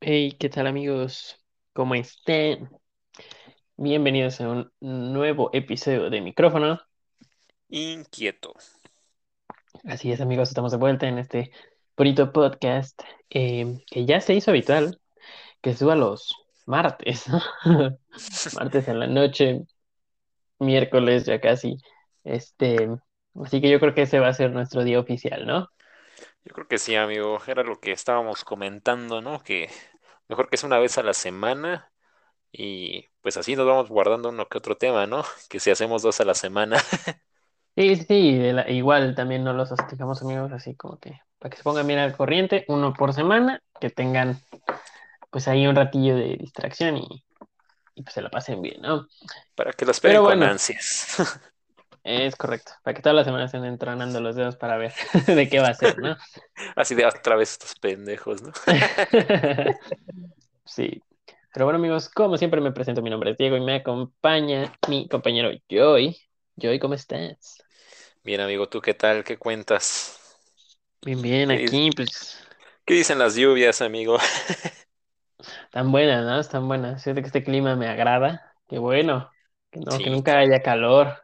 Hey, ¿qué tal amigos? ¿Cómo están? Bienvenidos a un nuevo episodio de micrófono. Inquieto. Así es amigos, estamos de vuelta en este bonito podcast eh, que ya se hizo habitual, que suba los martes, ¿no? martes en la noche, miércoles ya casi. Este, así que yo creo que ese va a ser nuestro día oficial, ¿no? Yo creo que sí, amigo. Era lo que estábamos comentando, ¿no? Que mejor que sea una vez a la semana y pues así nos vamos guardando uno que otro tema, ¿no? Que si hacemos dos a la semana. Sí, sí, de la- igual también no los hostigamos amigos, así como que para que se pongan bien al corriente, uno por semana, que tengan pues ahí un ratillo de distracción y, y, pues se la pasen bien, ¿no? Para que lo esperen Pero con bueno. ansias. Es correcto, para que todas las semanas estén entrenando los dedos para ver de qué va a ser, ¿no? Así de otra vez estos pendejos, ¿no? Sí. Pero bueno, amigos, como siempre me presento, mi nombre es Diego y me acompaña mi compañero Joy. Joy, ¿cómo estás? Bien, amigo, ¿tú qué tal? ¿Qué cuentas? Bien, bien, ¿Qué aquí, pues, ¿Qué dicen las lluvias, amigo? tan buenas, ¿no? Están buenas. Siento que este clima me agrada. Qué bueno. Que no, que Sí, nunca haya calor.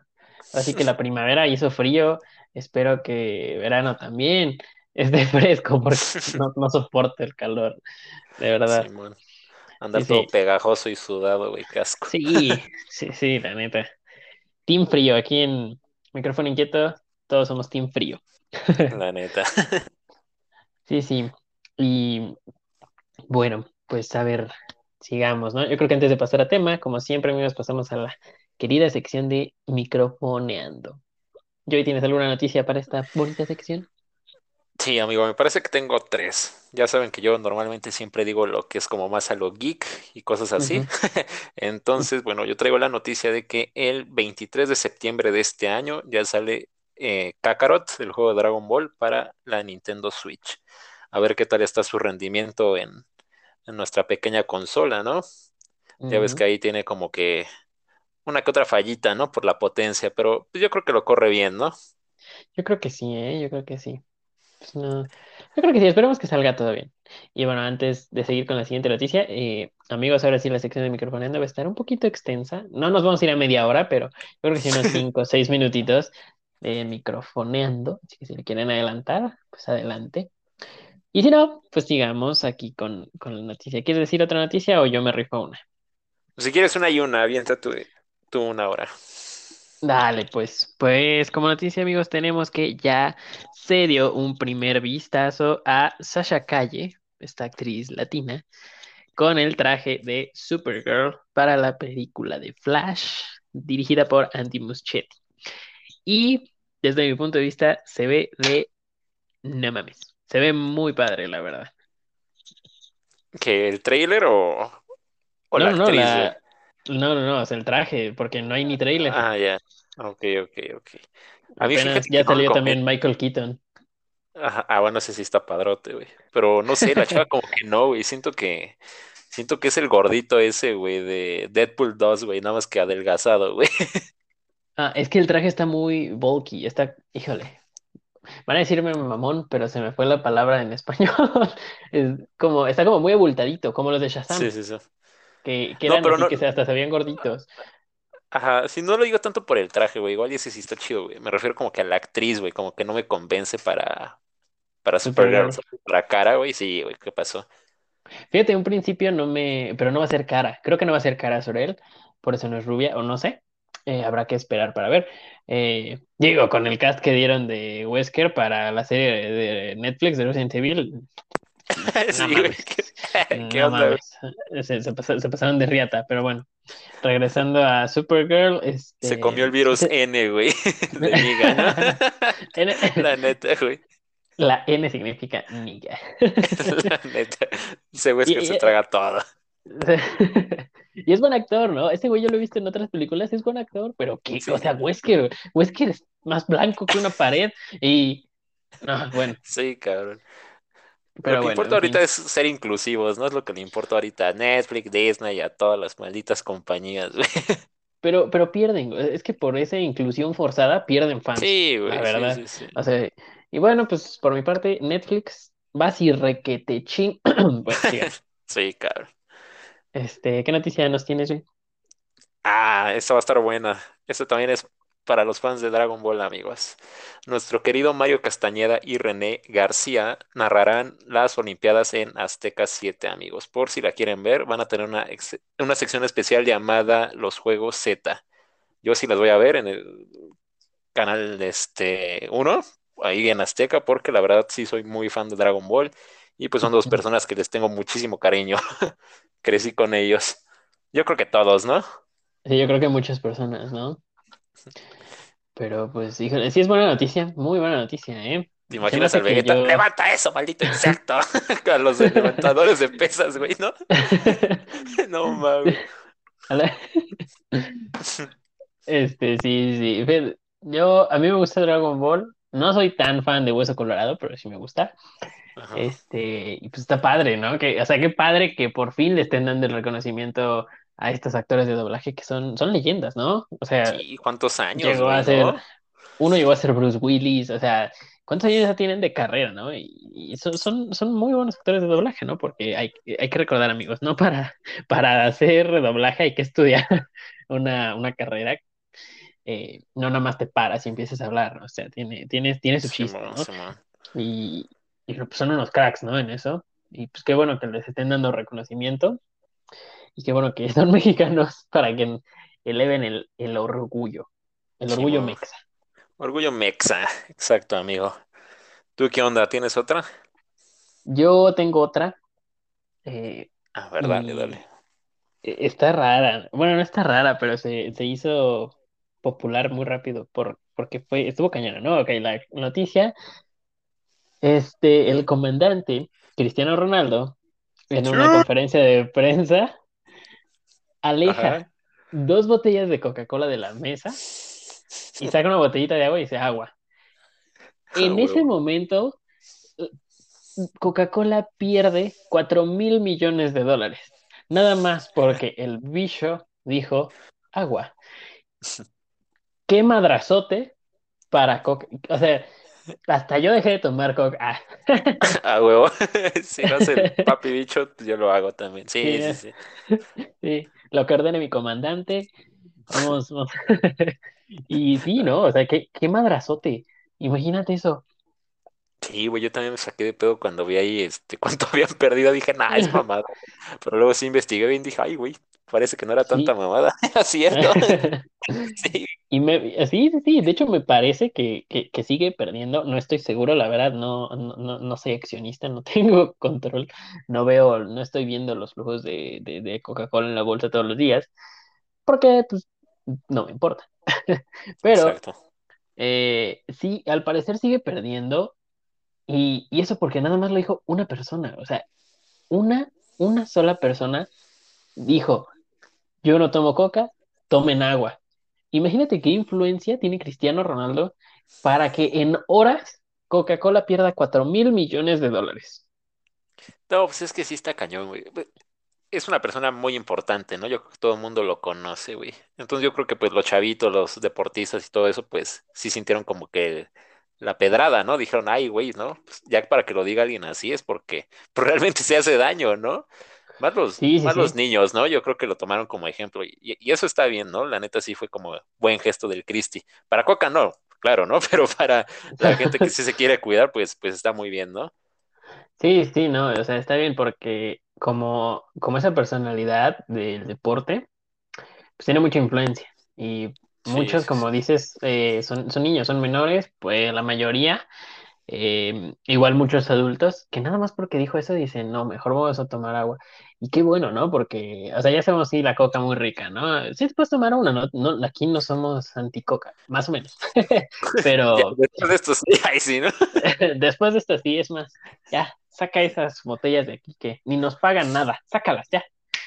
Así que la primavera hizo frío. Espero que verano también esté fresco porque no, no soporto el calor, de verdad. Simón. Andar todo sí. pegajoso y sudado, güey, casco. Sí, sí, sí, la neta. Team frío, aquí en Micrófono Inquieto, todos somos Team frío. La neta. Sí, sí. Y bueno, pues a ver, sigamos, ¿no? Yo creo que antes de pasar a tema, como siempre, amigos, pasamos a la querida sección de microfoneando. Joy, ¿tienes alguna noticia para esta bonita sección? Sí, amigo, me parece que tengo tres. Ya saben que yo normalmente siempre digo lo que es como más a lo geek y cosas así. Ujú. Entonces, bueno, yo traigo la noticia de que el 23 de septiembre de este año ya sale eh, Kakarot, el juego de Dragon Ball, para la Nintendo Switch. A ver qué tal está su rendimiento en, en nuestra pequeña consola, ¿no? Ya ves que Ujú. ahí tiene como que una que otra fallita, ¿no? Por la potencia, pero pues, yo creo que lo corre bien, ¿no? Yo creo que sí, ¿eh? Yo creo que sí. Pues no, yo creo que sí, esperemos que salga todo bien. Y bueno, antes de seguir con la siguiente noticia, eh, amigos, ahora sí la sección de microfoneando va a estar un poquito extensa. No nos vamos a ir a media hora, pero yo creo que sí unos 5 o 6 minutitos de microfoneando. Así que si le quieren adelantar, pues adelante. Y si no, pues sigamos aquí con, con la noticia. ¿Quieres decir otra noticia o yo me rifo una? Si quieres una y una, avienta tú, tú una hora. Dale, pues, pues como noticia, amigos, tenemos que ya se dio un primer vistazo a Sasha Calle, esta actriz latina, con el traje de Supergirl para la película de Flash, dirigida por Andy Muschietti. Y desde mi punto de vista, se ve de no mames, se ve muy padre, la verdad. ¿Que el trailer o, o No, la no, actriz, la... no, no, no, es el traje, porque no hay ni trailer. Ah, ya. Ok, ok, ok. A mí Apenas ya salió también convence. Michael Keaton. Ajá, Ah, bueno, ese sí está padrote, güey. Pero no sé, la chava como que no, güey. Siento que, siento que es el gordito ese, güey, de Deadpool 2, güey, nada más que adelgazado, güey. Ah, es que el traje está muy bulky, está, híjole, van a decirme mamón, pero se me fue la palabra en español. Es como, está como muy abultadito, como los de Sí, Shazam, sí, sí. Que, que No, eran pero así no, que hasta se veían gorditos. ajá, si no lo digo tanto por el traje, güey, igual ese sí está chido, güey. Me refiero como que a la actriz, güey, como que no me convence para, para Supergirl. La cara, güey, sí, güey, ¿qué pasó? Fíjate, un principio no me, pero no va a ser cara, creo que no va a ser cara Sorel, por eso no es rubia, o no sé, Eh, habrá que esperar para ver. Eh, digo, con el cast que dieron de Wesker para la serie de Netflix de Resident Evil, no Sí, güey, ¿qué, qué no onda, se, se pasa- se pasaron de riata, pero bueno. Regresando a Supergirl, Se comió el este. virus N, güey, de ¿no? N- La neta, güey. La N significa niga. La neta. Ese güey es Y, que se traga todo. y es buen actor, ¿no? Ese güey yo lo he visto en otras películas, es buen actor, pero qué, Sí. o sea, Wesker, Wesker es más blanco que una pared y Ah, bueno, Sí, cabrón. Lo pero que bueno, importa ahorita fin. es ser inclusivos, ¿no? Es lo que le importa ahorita a Netflix, Disney y a todas las malditas compañías, güey. Pero, pero pierden, es que por esa inclusión forzada pierden fans, Sí, la güey, sí, verdad. sí, sí. O sea, y bueno, pues por mi parte, Netflix, vas y requete ching. Sí, cabrón. Este, ¿qué noticia nos tienes, güey? Ah, esta va a estar buena. Esto también es para los fans de Dragon Ball, amigos. Nuestro querido Mario Castañeda y René García narrarán las Olimpiadas en Azteca 7, amigos. Por si la quieren ver, van a tener una, una sección especial llamada Los Juegos Z. Yo sí las voy a ver en el canal este uno, ahí en Azteca, porque la verdad sí soy muy fan de Dragon Ball. Y pues son dos personas que les tengo muchísimo cariño. Crecí con ellos. Yo creo que todos, ¿no? Sí, yo creo que muchas personas, ¿no? Pero pues, híjole, sí es buena noticia, muy buena noticia, ¿eh? ¿Te imaginas al Vegeta? yo... ¡Levanta eso, maldito insecto! A los levantadores de pesas, güey, ¿no? No mames. La- Este, sí, sí. Yo, a mí me gusta Dragon Ball. No soy tan fan de Hueso Colorado, pero sí me gusta. Ajá. Este, y pues está padre, ¿no? Que, o sea, qué padre que por fin le estén dando el reconocimiento a estos actores de doblaje que son, son leyendas, ¿no? O sea, Sí, ¿cuántos años, llegó a güey, ser, no? uno llegó a ser Bruce Willis, o sea, ¿cuántos años ya tienen de carrera, no? Y, y son, son, son muy buenos actores de doblaje, ¿no? Porque hay, hay que recordar, amigos, ¿no? Para, para hacer doblaje hay que estudiar una, una carrera eh, no nada más te paras y empiezas a hablar, ¿no? O sea, tiene, tiene, tiene su chiste, ¿no? Y, y pues son unos cracks, ¿no? En eso. Y pues qué bueno que les estén dando reconocimiento y qué bueno que son mexicanos para que eleven el, el orgullo, el orgullo mexa. Orgullo mexa. Exacto, amigo. ¿Tú qué onda? ¿Tienes otra? Yo tengo otra eh, A ver, dale, dale. está rara. Bueno, no está rara, pero se, se hizo popular muy rápido por, porque fue, estuvo cañona, ¿no? Ok, la noticia Este, el comandante Cristiano Ronaldo, en una Sí. conferencia de prensa, aleja Ajá. dos botellas de Coca-Cola de la mesa y saca una botellita de agua y dice agua. Ah, En ese momento, Coca-Cola pierde 4 mil millones de dólares. Nada más porque el bicho dijo agua. Qué madrazote para Coca. O sea, hasta yo dejé de tomar Coca. Ah. A huevo. Si lo hace el papi bicho, pues yo lo hago también. Sí, Sí, sí, sí. Sí, lo que ordene mi comandante. Vamos, vamos. Y sí, ¿no? O sea, qué, qué madrazote. Imagínate eso. Sí, güey, yo también me saqué de pedo cuando vi ahí este, cuánto habían perdido. Dije, nah, es mamada. Pero luego sí investigué bien, dije, ay, güey, parece que no era tanta Sí. mamada. Cierto. Sí, Y me, sí, sí, sí. De hecho, me parece que, que, que sigue perdiendo. No estoy seguro, la verdad, no, no, no, soy accionista, no tengo control. No veo, no estoy viendo los flujos de, de, de Coca-Cola en la bolsa todos los días. Porque, pues, no me importa. Pero eh, sí, al parecer sigue perdiendo. Y, y eso porque nada más lo dijo una persona. O sea, una, una sola persona dijo, yo no tomo coca, tomen agua. Imagínate qué influencia tiene Cristiano Ronaldo para que en horas Coca-Cola pierda 4 mil millones de dólares. No, pues es que sí está cañón, güey. Es una persona muy importante, ¿no? Yo creo que todo el mundo lo conoce, güey. Entonces yo creo que pues los chavitos, los deportistas y todo eso, pues sí sintieron como que la pedrada, ¿no? Dijeron, ay, güey, ¿no? Pues ya para que lo diga alguien así es porque pues, realmente se hace daño, ¿no? Más los, Sí, sí, más los niños, ¿no? Yo creo que lo tomaron como ejemplo y, y eso está bien, ¿no? La neta sí fue como buen gesto del Cristi. Para Coca no, claro, ¿no? Pero para la gente que sí se quiere cuidar, pues, pues está muy bien, ¿no? Sí, sí, no, o sea, está bien porque como, como esa personalidad del deporte, pues tiene mucha influencia. Y muchos, como dices, eh, son, son niños, son menores, pues la mayoría, eh, igual muchos adultos, que nada más porque dijo eso dicen, no, mejor vamos a tomar agua. Y qué bueno, ¿no? Porque, o sea, ya sabemos, sí, la coca muy rica, ¿no? Sí, puedes tomar una, ¿no? No, aquí no somos anti-coca, más o menos. Pero después de esto sí, sí, ¿no? después de esto, sí, es más, ya, saca esas botellas de aquí que ni nos pagan nada, sácalas ya.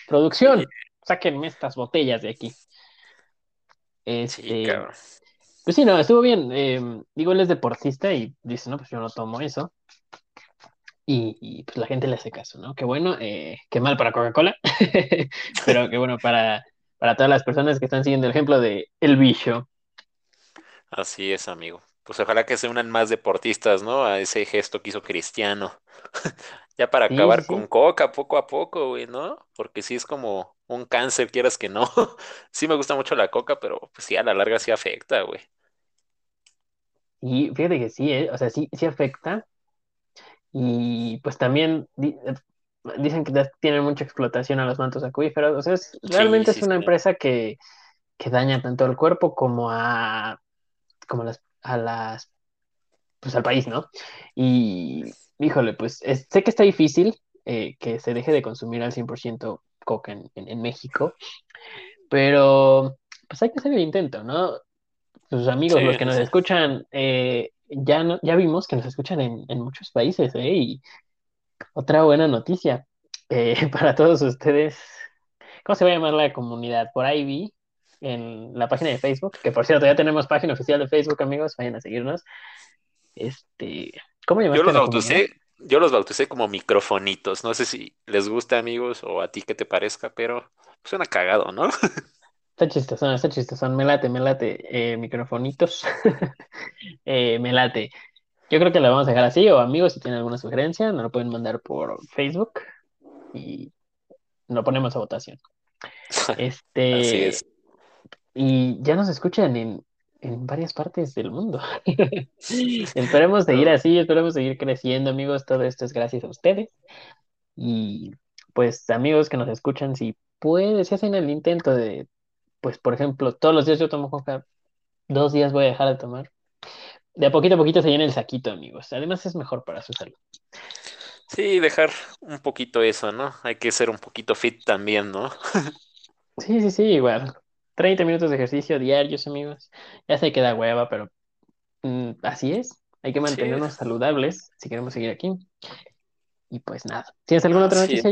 Producción, sáquenme estas botellas de aquí. sí, Este, cabrón. Pues sí, no, estuvo bien. eh, digo, él es deportista y dice, no, pues yo no tomo eso. Y, y, pues la gente le hace caso, ¿no? Qué bueno, eh, qué mal para Coca-Cola, pero qué bueno para, para todas las personas que están siguiendo el ejemplo de El Bicho. Así es, amigo. Pues ojalá que se unan más deportistas, ¿no? A ese gesto que hizo Cristiano. Ya para Sí, acabar sí. con Coca poco a poco, güey, ¿no? Porque sí es como un cáncer, quieras que no. Sí me gusta mucho la Coca, pero pues sí, a la larga sí afecta, güey. Y fíjate que sí, ¿eh? O sea, sí, sí afecta. Y pues también di- eh, dicen que tienen mucha explotación a los mantos acuíferos. O sea, es- Sí, realmente es una sí. empresa que, que daña tanto al cuerpo como a, como las, a las, pues al país, ¿no? Y híjole, pues es- sé que está difícil eh, que se deje de consumir al 100% coca en, en, en México, pero pues hay que hacer el intento, ¿no? Sus amigos, Sí, los que nos escuchan, eh, ya, no, ya vimos que nos escuchan en, en muchos países, ¿eh? Y otra buena noticia eh, para todos ustedes. ¿Cómo se va a llamar la comunidad? Por ahí vi en la página de Facebook, que por cierto ya tenemos página oficial de Facebook, amigos, vayan a seguirnos. Este, ¿cómo Yo llamaste a los bauticé, yo los bauticé como microfonitos. No sé si les gusta, amigos, o a ti que te parezca, pero suena cagado, ¿no? Está chistoso, está chistoso, me late, me late, eh, microfonitos, eh, me late. Yo creo que la vamos a dejar así, o amigos, si tienen alguna sugerencia, nos lo pueden mandar por Facebook y lo ponemos a votación. Así Este, es. y ya nos escuchan en, en varias partes del mundo. Esperemos seguir así, esperemos seguir creciendo, amigos. Todo esto es gracias a ustedes. Y pues, amigos que nos escuchan, si pueden, si hacen el intento de, pues, por ejemplo, todos los días yo tomo coca, dos días voy a dejar de tomar. De a poquito a poquito se llena el saquito, amigos. Además es mejor para su salud. Sí, dejar un poquito eso, ¿no? Hay que ser un poquito fit también, ¿no? Sí, sí, sí, igual. 30 minutos de ejercicio diarios, amigos. Ya sé que da hueva, pero mm, así es. Hay que Sí, mantenernos saludables si queremos seguir aquí. Y pues nada. ¿Tienes alguna otra noticia.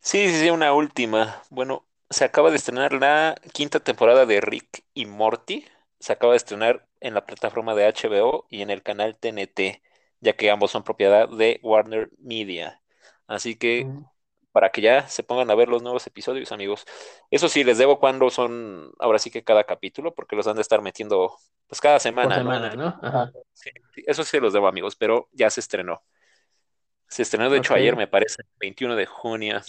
Sí, sí, sí, una última. Bueno, se acaba de estrenar la quinta temporada de Rick y Morty. Se acaba de estrenar en la plataforma de HBO y en el canal TNT, ya que ambos son propiedad de Warner Media. Así que Mm, para que ya se pongan a ver los nuevos episodios, amigos. Eso sí, les debo cuando son, ahora sí que cada capítulo, porque los han de estar metiendo pues cada semana, ¿no? Semana, el... ¿no? Ajá. Sí, sí, eso sí los debo, amigos, pero ya se estrenó. Se estrenó, de hecho, ayer, me parece, 21 de junio.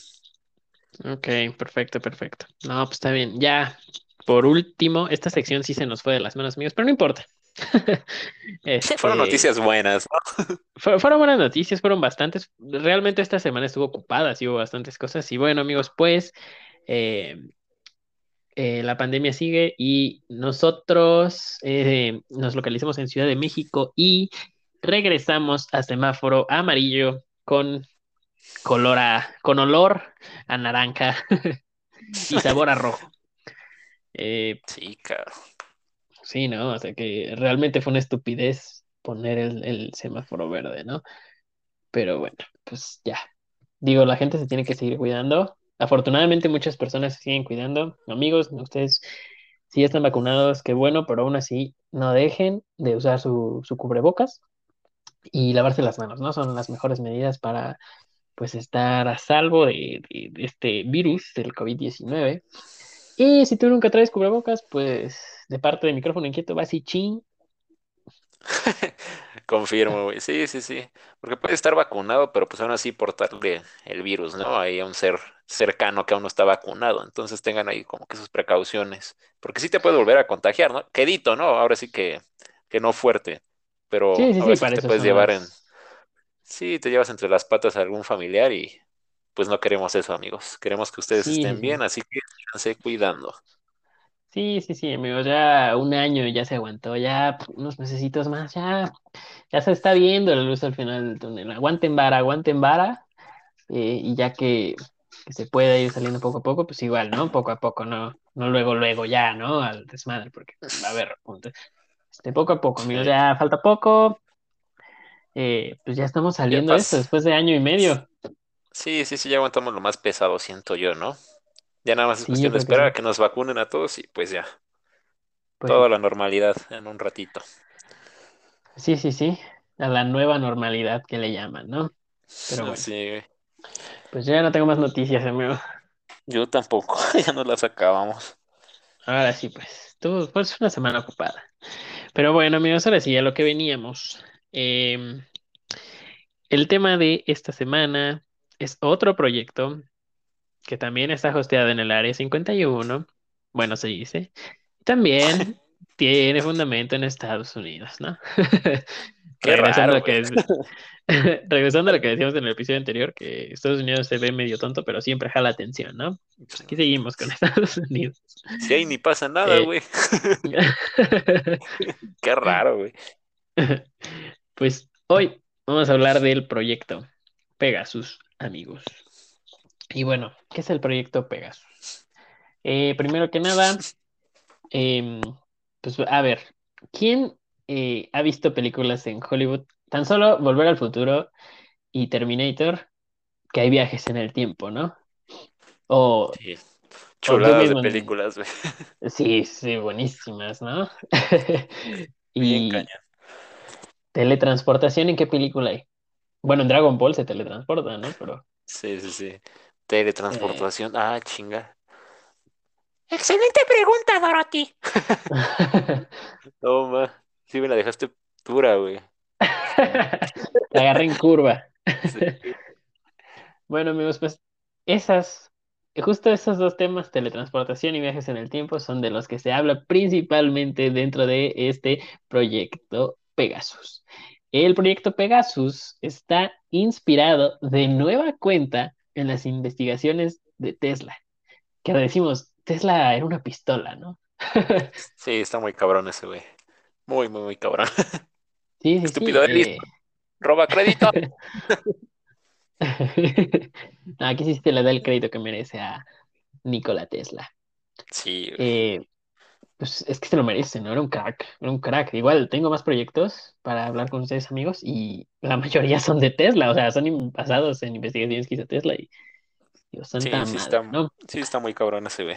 Ok, perfecto, perfecto. No, pues está bien. Ya, por último, esta sección sí se nos fue de las manos, amigos, pero no importa. Fueron Este, noticias buenas, ¿no? fue- fueron buenas noticias, fueron bastantes. Realmente esta semana estuvo ocupada, sí hubo bastantes cosas. Y bueno, amigos, pues eh, eh, la pandemia sigue y nosotros eh, nos localizamos en Ciudad de México y regresamos a semáforo amarillo con color a, con olor a naranja y sabor a rojo. Eh, Sí, claro. sí, ¿no? O sea que realmente fue una estupidez poner el, el semáforo verde, ¿no? Pero bueno, pues ya. Digo, la gente se tiene que seguir cuidando. Afortunadamente muchas personas se siguen cuidando. Amigos, ustedes si ya están vacunados, qué bueno, pero aún así no dejen de usar su, su cubrebocas y lavarse las manos, ¿no? Son las mejores medidas para pues estar a salvo de, de- de este virus del covid diecinueve Y si tú nunca traes cubrebocas, pues de parte de micrófono inquieto vas y chin. Confirmo, güey. Sí, sí, sí. Porque puede estar vacunado, pero pues aún así portarle el virus, ¿no? Ahí a un ser cercano que aún no está vacunado. Entonces tengan ahí como que sus precauciones. Porque sí te puede volver a contagiar, ¿no? Quedito, ¿no? Ahora sí que, que no fuerte. Pero Sí, sí, ahora sí, te puedes llevar en... Sí, te llevas entre las patas a algún familiar y pues no queremos eso, amigos. Queremos que ustedes Sí, estén bien, sí. así que síganse cuidando. Sí, sí, sí, amigos, ya un año ya se aguantó, ya unos mesecitos más, ya, ya se está viendo la luz al final del túnel. Aguanten vara, aguanten vara, eh, y ya que, que se pueda ir saliendo poco a poco, pues igual, ¿no? Poco a poco, no, no luego, luego ya, ¿no? Al desmadre, porque va a haber, punto. Este, poco a poco, amigos, ya falta poco, eh, pues ya estamos saliendo de esto después de año y medio. Sí, sí, sí, ya aguantamos lo más pesado, siento yo, ¿no? Ya nada más es Sí, cuestión de esperar sí. a que nos vacunen a todos y pues ya. Pues Toda la normalidad en un ratito. sí, sí, sí, a la nueva normalidad que le llaman, ¿no? Pero bueno, Sí, güey. pues yo ya no tengo más noticias, amigo. Yo tampoco, ya nos las acabamos. Ahora sí, pues, tuvo pues una semana ocupada. Pero bueno, amigos, ahora sí, a lo que veníamos. Em, el tema de esta semana es otro proyecto que también está hosteado en el Área 51. Bueno, se dice. También tiene fundamento en Estados Unidos, ¿no? Qué Regresando a lo que es- regresando a lo que decíamos en el episodio anterior, que Estados Unidos se ve medio tonto, pero siempre jala atención, ¿no? Pues aquí seguimos con Estados Unidos. Si ahí ni pasa nada, Eh, güey. Qué raro, güey. Pues hoy vamos a hablar del proyecto Pegasus, amigos. Y bueno, ¿qué es el proyecto Pegasus? Eh, primero que nada, em, pues a ver, ¿quién eh, ha visto películas en Hollywood? Tan solo Volver al Futuro y Terminator, que hay viajes en el tiempo, ¿no? O, Sí. o Chuladas de películas, güey. sí, sí, buenísimas, ¿no? Bien Y cañón. Teletransportación, ¿en qué película hay? Bueno, en Dragon Ball se teletransporta, ¿no? Pero Sí, sí, sí. eh, Teletransportación. Ah, chinga. Excelente pregunta, Dorothy. Toma. Sí, me la dejaste dura, güey. la agarré en curva. Sí. Bueno, amigos, pues esas, justo esos dos temas, teletransportación y viajes en el tiempo, son de los que se habla principalmente dentro de este proyecto Pegasus. El proyecto Pegasus está inspirado de nueva cuenta en las investigaciones de Tesla, que decimos, Tesla era una pistola, ¿no? Sí, está muy cabrón ese, güey. Muy, muy, muy cabrón. Sí, sí, sí. Estúpido eh, Roba crédito. No, aquí sí se le da el crédito que merece a Nikola Tesla. Sí. Eh, pues es que se lo merece, ¿no? Era un crack, era un crack. Igual tengo más proyectos para hablar con ustedes, amigos, y la mayoría son de Tesla, o sea, son basados en investigaciones que hizo Tesla y Sí, sí madre, está, ¿no? sí está muy cabrón ese, güey.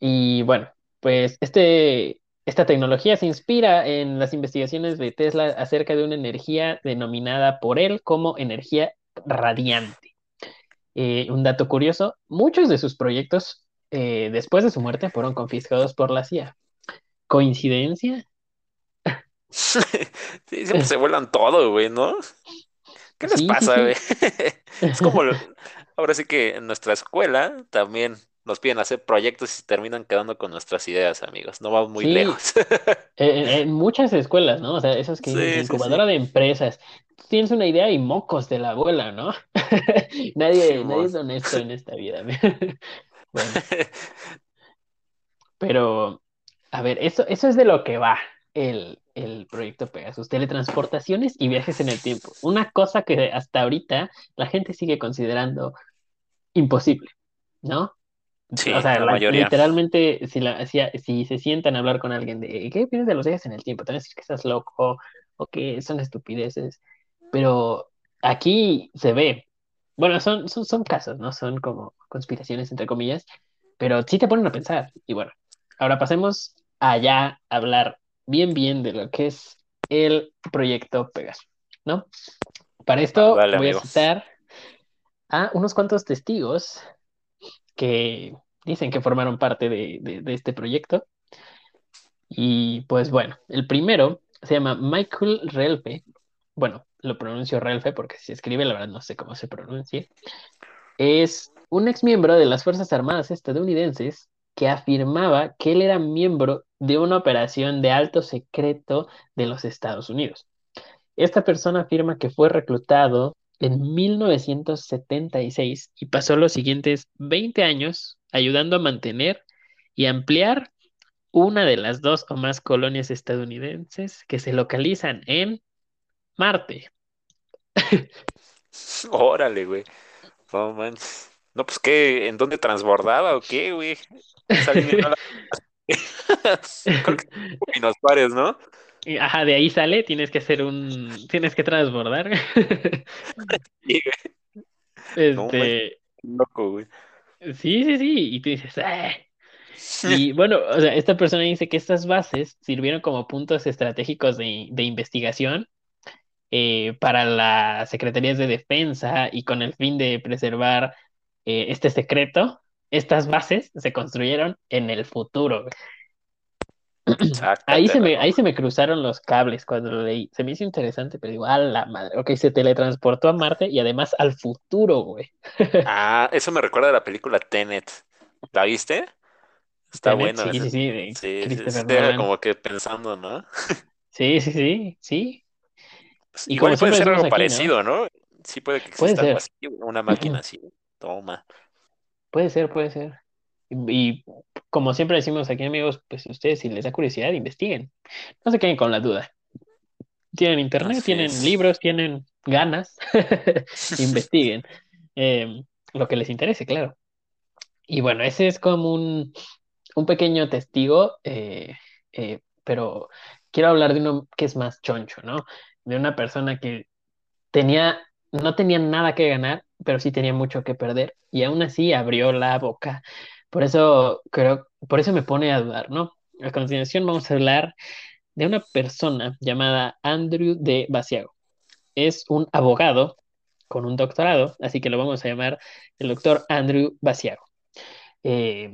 Y bueno, pues este, esta tecnología se inspira en las investigaciones de Tesla acerca de una energía denominada por él como energía radiante. Eh, un dato curioso, muchos de sus proyectos eh, después de su muerte fueron confiscados por la CIA. ¿Coincidencia? Sí, siempre se vuelan todo, güey, ¿no? ¿Qué les Sí, pasa, sí. güey? Es como, lo- ahora sí que en nuestra escuela también nos piden hacer proyectos y se terminan quedando con nuestras ideas, amigos. No vamos muy Sí. lejos. En, en muchas escuelas, ¿no? O sea, esos que Sí, incubadora de empresas. Tú Tienes una idea y mocos de la abuela, ¿no? Nadie, nadie es honesto en esta vida. Bueno, pero, a ver, eso, eso es de lo que va el, el proyecto Pegasus, teletransportaciones y viajes en el tiempo. Una cosa que hasta ahorita la gente sigue considerando imposible, ¿no? Sí, O sea, la la- mayoría. literalmente, si, la, si, si se sientan a hablar con alguien de ¿qué opinas de los viajes en el tiempo? Te van a decir que estás loco o que son estupideces. Pero aquí se ve. Bueno, son, son, son casos, ¿no? Son como conspiraciones, entre comillas, pero sí te ponen a pensar. Y bueno, ahora pasemos allá a hablar bien, bien de lo que es el proyecto Pegasus, ¿no? Para esto Dale, voy a citar a unos cuantos testigos que dicen que formaron parte de, de- de este proyecto. Y pues bueno, el primero se llama Michael Relfe. Bueno, lo pronuncio Relfe porque si se escribe, la verdad no sé cómo se pronuncia. Es un ex miembro de las Fuerzas Armadas estadounidenses que afirmaba que él era miembro de una operación de alto secreto de los Estados Unidos. Esta persona afirma que fue reclutado en 1976 y pasó los siguientes 20 años ayudando a mantener y ampliar una de las dos o más colonias estadounidenses que se localizan en Marte. Órale, güey. No manches. No, pues qué, ¿en dónde transbordaba o qué, güey? Esa línea no la- Creo que Pino Suárez, ¿no? Y, Ajá, de ahí sale, tienes que hacer un, tienes que transbordar. Sí, güey. No Este, Loco, güey. sí, sí, sí, y tú dices, "Eh". Y bueno, o sea, esta persona dice que estas bases sirvieron como puntos estratégicos de, de investigación eh, para las secretarías de defensa y con el fin de preservar eh, este secreto, estas bases se construyeron en el futuro. Ahí se me, ahí se me cruzaron los cables cuando lo leí. Se me hizo interesante, pero digo, a la madre. Ok, se teletransportó a Marte y además al futuro, güey. Ah, eso me recuerda a la película Tenet. ¿La viste? Está Tenet, bueno. sí, sí, sí, Sí, sí, sí como que pensando, ¿no? Sí, sí, sí, sí. Y Igual puede ser algo parecido, ¿no? Sí puede que Puede exista algo ser, así, una máquina así. Toma. puede ser, puede ser. Y, y como siempre decimos aquí, amigos, pues ustedes si les da curiosidad, investiguen. No se queden con la duda. Tienen internet, Así tienen es. libros, tienen ganas, investiguen. Eh, lo que les interese, claro. Y bueno, ese es como un, un pequeño testigo, eh, eh, pero quiero hablar de uno que es más choncho, ¿no? De una persona que tenía, no tenía nada que ganar, pero sí tenía mucho que perder, y aún así abrió la boca. Por eso creo, por eso me pone a dudar, ¿no? A continuación vamos a hablar de una persona llamada Andrew de Basiago. Es un abogado con un doctorado, así que lo vamos a llamar el doctor Andrew Basiago. Eh,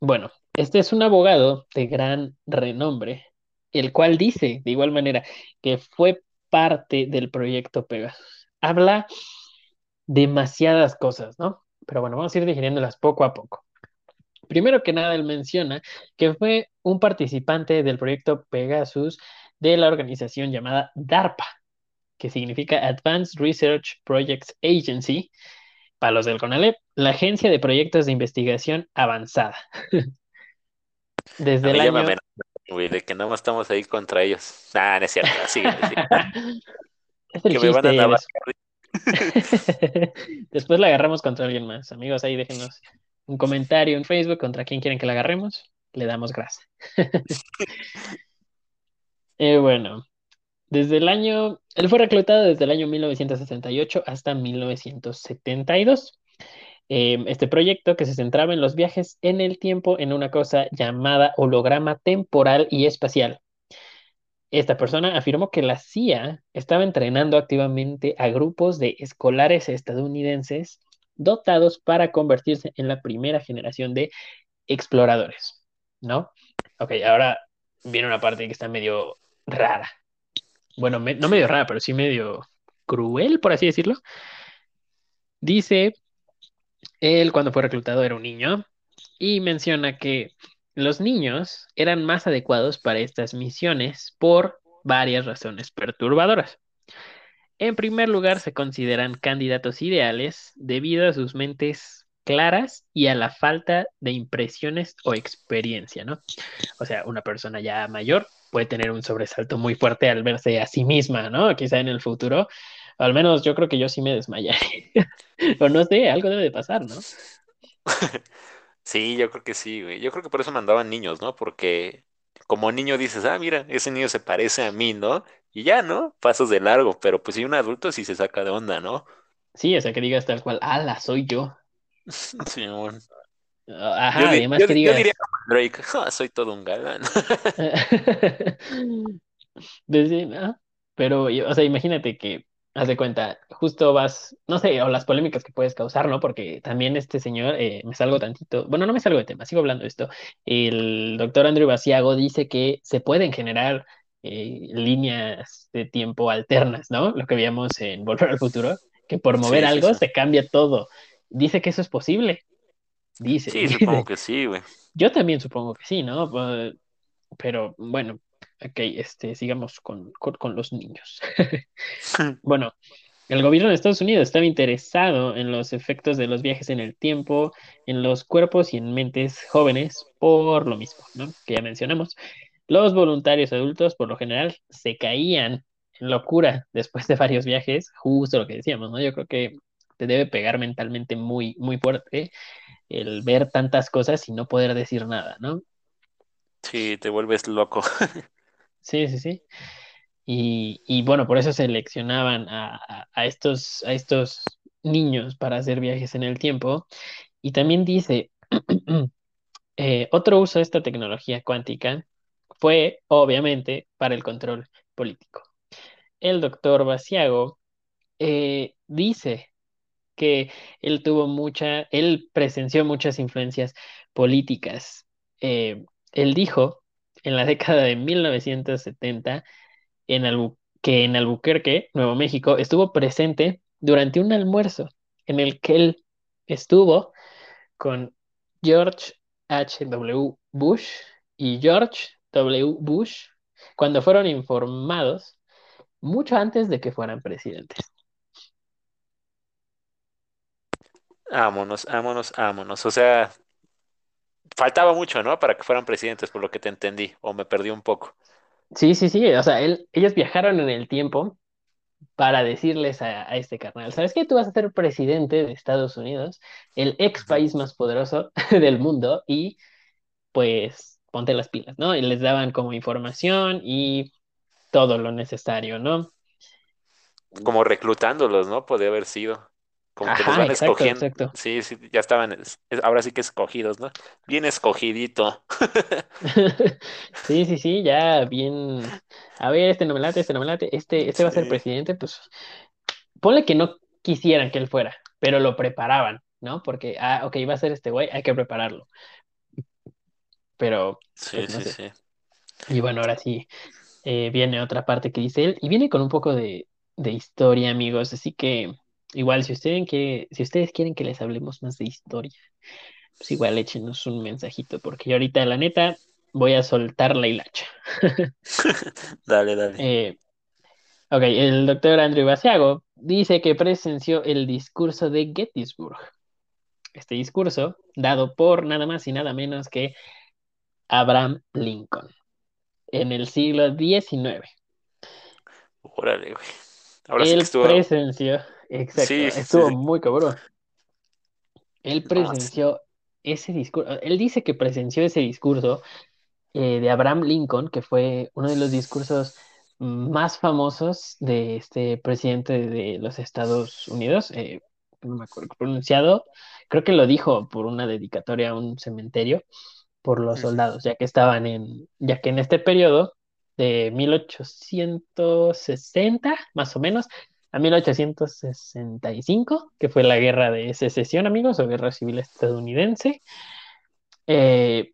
bueno, este es un abogado de gran renombre, el cual dice, de igual manera, que fue parte del proyecto Pegasus. Habla demasiadas cosas, ¿no? Pero bueno, vamos a ir digiriéndolas poco a poco. Primero que nada, él menciona que fue un participante del proyecto Pegasus de la organización llamada DARPA, que significa Advanced Research Projects Agency, para los del CONALEP, la Agencia de Proyectos de Investigación Avanzada. Desde el año... güey, de que nada más estamos ahí contra ellos. Ah, no es cierto, el Que me van a des- Después la agarramos contra alguien más. Amigos, ahí déjenos un comentario en Facebook contra quién quieren que la agarremos. Le damos grasa. Eh, bueno, desde el año, él fue reclutado desde el año 1968 hasta 1972. Eh, este proyecto que se centraba en los viajes en el tiempo en una cosa llamada holograma temporal y espacial. Esta persona afirmó que la CIA estaba entrenando activamente a grupos de escolares estadounidenses dotados para convertirse en la primera generación de exploradores, ¿no? Ok, ahora viene una parte que está medio rara. Bueno, me- no medio rara, pero sí medio cruel, por así decirlo. Dice, él cuando fue reclutado era un niño y menciona que los niños eran más adecuados para estas misiones por varias razones perturbadoras. En primer lugar, se consideran candidatos ideales debido a sus mentes claras y a la falta de impresiones o experiencia, ¿no? O sea, una persona ya mayor puede tener un sobresalto muy fuerte al verse a sí misma, ¿no? Quizá en el futuro. Al menos yo creo que yo sí me desmayaré. o no sé, algo debe de pasar, ¿no? Sí, yo creo que sí, güey. Yo creo que por eso mandaban niños, ¿no? Porque como niño dices, ah, mira, ese niño se parece a mí, ¿no? Y ya, ¿no? Pasas de largo, pero pues si un adulto sí se saca de onda, ¿no? Sí, o sea, que digas tal cual, ala, soy yo. Simón. Ajá, Yo, además yo que di- yo digas... diría como Drake, "Ja, soy todo un galán. Desde- ah, Pero, y- o sea, imagínate que, haz de cuenta, justo vas, no sé, o las polémicas que puedes causar, ¿no? Porque también este señor, eh, me salgo tantito, bueno, no me salgo de tema, sigo hablando de esto. El doctor Andrew Basiago dice que se pueden generar eh, líneas de tiempo alternas, ¿no? Lo que veíamos en Volver al Futuro, que por mover Sí, algo sí. se cambia todo. Dice que eso es posible. Dice, Sí, dice. supongo que sí, güey. Yo también supongo que sí, ¿no? Pues, Pero bueno, ok, este, sigamos con, con, con los niños. Bueno, el gobierno de Estados Unidos estaba interesado en los efectos de los viajes en el tiempo, en los cuerpos y en mentes jóvenes, por lo mismo, ¿no? Que ya mencionamos. Los voluntarios adultos, por lo general, se caían en locura después de varios viajes, justo lo que decíamos, ¿no? Yo creo que te debe pegar mentalmente muy, muy fuerte el ver tantas cosas y no poder decir nada, ¿no? Sí, te vuelves loco. Sí, sí, sí. Y, y bueno, por eso seleccionaban a, a- estos, a estos niños para hacer viajes en el tiempo. Y también dice Eh, otro uso de esta tecnología cuántica fue, obviamente, para el control político. El doctor Basiago eh, dice que él tuvo mucha, él presenció muchas influencias políticas. Eh, él dijo en la década de 1970 en Albu- que en Albuquerque, Nuevo México, estuvo presente durante un almuerzo en el que él estuvo con George H. W. Bush y George W. Bush cuando fueron informados mucho antes de que fueran presidentes. Ámonos, ámonos, ámonos. O sea, faltaba mucho, ¿no? Para que fueran presidentes, por lo que te entendí, o me perdí un poco. Sí, sí, sí, o sea, él, ellos viajaron en el tiempo para decirles a, a este carnal, ¿sabes qué? Tú vas a ser presidente de Estados Unidos, el ex país más poderoso del mundo, y pues ponte las pilas, ¿no? Y les daban como información y todo lo necesario, ¿no? Como reclutándolos, ¿no? Podría haber sido. Como que los van exacto, escogiendo. exacto. Sí, sí, ya estaban, es- es- ahora sí que escogidos, ¿no? Bien escogidito. Sí, sí, sí, ya bien. A ver, este no me late, este no me late, este, este va a ser Sí, presidente, pues ponle que no quisieran que él fuera, pero lo preparaban, ¿no? Porque, ah, ok, va a ser este güey, hay que prepararlo, pero sí, pues no sí, sé. sí. Y bueno, ahora sí, eh, viene otra parte que dice él, y viene con un poco de, de historia, amigos, así que igual, si ustedes quieren, si ustedes quieren que les hablemos más de historia, pues igual échenos un mensajito, porque yo ahorita, la neta, voy a soltar la hilacha. Dale, dale. Eh, ok, el doctor Andrew Basiago dice que presenció el discurso de Gettysburg. Este discurso, dado por nada más y nada menos que Abraham Lincoln en el siglo XIX. Órale, güey. Ahora sí que estuvo. presenció, exacto, sí, estuvo sí. muy cabrón. Él presenció ese discurso, él dice que presenció ese discurso eh, de Abraham Lincoln, que fue uno de los discursos más famosos de este presidente de los Estados Unidos, eh, no me acuerdo pronunciado, creo que lo dijo por una dedicatoria a un cementerio por los soldados, ya que estaban en, ya que en este periodo de 1860, más o menos, a 1865, que fue la guerra de secesión, amigos, o guerra civil estadounidense, eh,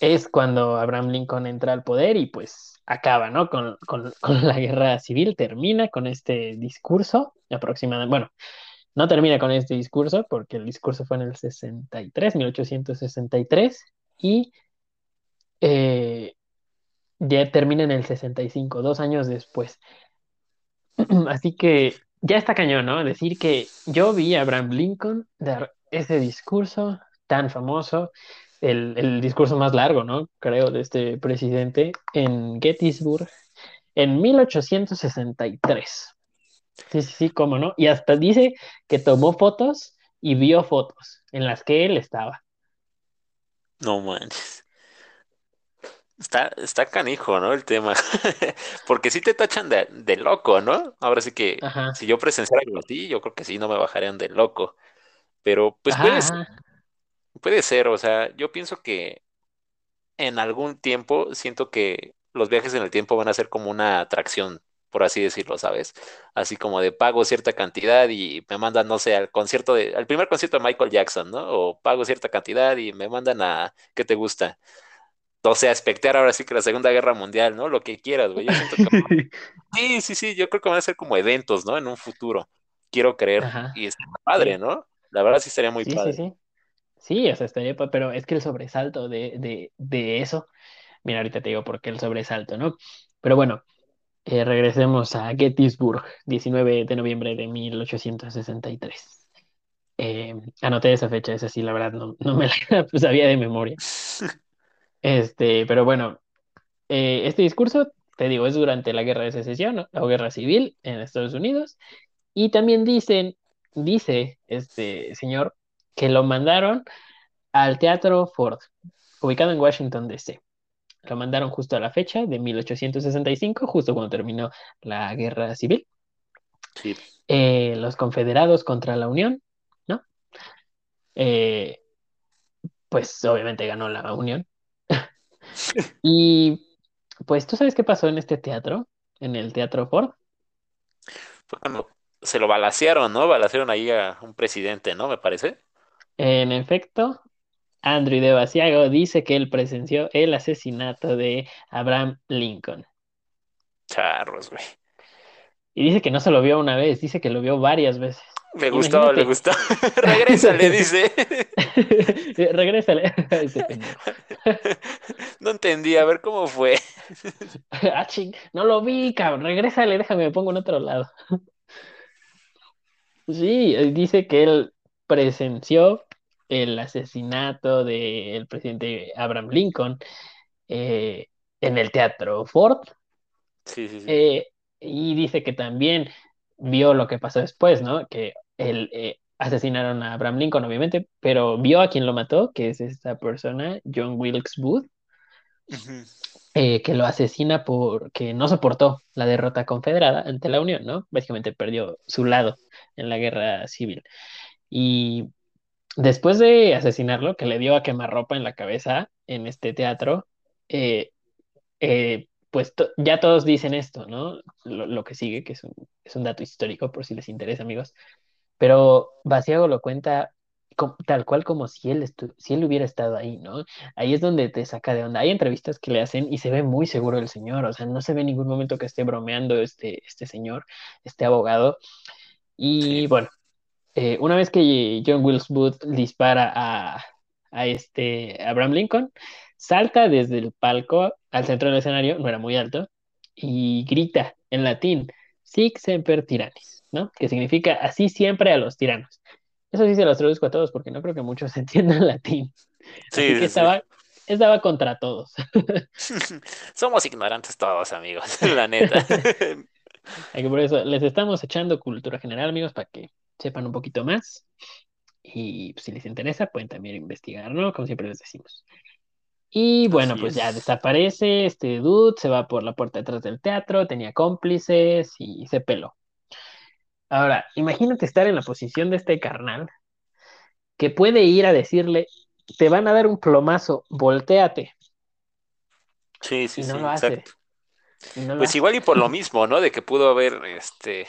es cuando Abraham Lincoln entra al poder y pues acaba, ¿no? Con, la guerra civil, termina con este discurso aproximadamente, bueno, no termina con este discurso porque el discurso fue en el 63, 1863, y eh, ya termina en el 65, dos años después. Así que ya está cañón, ¿no? Decir que yo vi a Abraham Lincoln dar ese discurso tan famoso, el, el discurso más largo, ¿no? Creo, de este presidente en Gettysburg en 1863. Sí, sí, sí, cómo no. Y hasta dice que tomó fotos y vio fotos en las que él estaba. No manches. Está, está canijo, ¿no? El tema. Porque sí te tachan de, de loco, ¿no? Ahora sí que Ajá, si yo presenciara algo así, yo creo que sí, no me bajarían de loco. Pero pues ajá, puede ser, puede ser, o sea, yo pienso que en algún tiempo siento que los viajes en el tiempo van a ser como una atracción, por así decirlo, ¿sabes? Así como de pago cierta cantidad y me mandan, no sé, al concierto de, al primer concierto de Michael Jackson, ¿no? O pago cierta cantidad y me mandan a, ¿qué te gusta? O sea, espectear ahora sí que la Segunda Guerra Mundial, ¿no? Lo que quieras, güey. Yo siento que sí, sí, sí, yo creo que van a ser como eventos, ¿no? En un futuro. Quiero creer. Ajá, Y está padre, ¿no? La verdad sí estaría muy sí, sí, padre. sí. Sí, o sea, estaría, pero es que el sobresalto de, de, de eso, mira, ahorita te digo por qué el sobresalto, ¿no? Pero bueno, eh, regresemos a Gettysburg, 19 de noviembre de 1863. Eh, anoté esa fecha, esa sí, la verdad, no, no me la sabía de memoria. Este, pero bueno, eh, este discurso, te digo, es durante la Guerra de Secesión, o Guerra Civil en Estados Unidos, y también dicen, dice este señor, que lo mandaron al Teatro Ford, ubicado en Washington, D.C. Lo mandaron justo a la fecha de 1865, justo cuando terminó la Guerra Civil. Sí. Eh, los confederados contra la Unión, ¿no? Eh, pues obviamente ganó la Unión. Y pues tú sabes qué pasó en este teatro, en el Teatro Ford. Fue cuando se lo balacearon, ¿no? Balacearon ahí a un presidente, ¿no? Me parece. En efecto, Andrew de Basiago dice que él presenció el asesinato de Abraham Lincoln. Charros, güey. Y dice que no se lo vio una vez, dice que lo vio varias veces. Le gustó, le Imagínate. gustó. Regrésale, dice. Regrésale. No entendí, a ver cómo fue. Ah, ching, no lo vi, cabrón. Regrésale, déjame, me pongo en otro lado. Sí, eh, dice que él presenció el asesinato del presidente Abraham Lincoln eh, en el Teatro Ford Sí, sí, sí. eh, y dice que también vio lo que pasó después, ¿no? Que él, eh, asesinaron a Abraham Lincoln, obviamente, pero vio a quien lo mató, que es esta persona, John Wilkes Booth, Eh, que lo asesina porque no soportó la derrota confederada ante la Unión, ¿no? Básicamente perdió su lado en la guerra civil. Y después de asesinarlo, que le dio a quemarropa en la cabeza en este teatro, eh, eh, pues ya todos dicen esto, ¿no? Lo, que sigue, que es un, es un dato histórico por si les interesa, amigos. Pero Basiago lo cuenta tal cual como si él, estu- si él hubiera estado ahí, ¿no? Ahí es donde te saca de onda. Hay entrevistas que le hacen y se ve muy seguro el señor, o sea, no se ve en ningún momento que esté bromeando este, este señor, este abogado. Y Sí. bueno, eh, una vez que John Wilkes Booth dispara a, a este Abraham Lincoln, salta desde el palco al centro del escenario, no era muy alto, y grita en latín, Sic semper tyrannis, ¿no? Que significa así siempre a los tiranos. Eso sí se los traduzco a todos porque no creo que muchos entiendan latín. Sí, Así sí, que sí. estaba, estaba contra todos. Somos ignorantes todos, amigos, la neta. Por eso les estamos echando cultura general, amigos, para que sepan un poquito más. Y pues, si les interesa, pueden también investigar, ¿no? Como siempre les decimos. Y bueno, Así pues ya es. desaparece este dude, se va por la puerta de atrás del teatro, tenía cómplices y se peló. Ahora, imagínate estar en la posición de este carnal que puede ir a decirle, te van a dar un plomazo, volteate. Sí, sí, Y no sí, lo hace. exacto. Y no lo Pues hace. igual y por lo mismo, ¿no? De que pudo haber este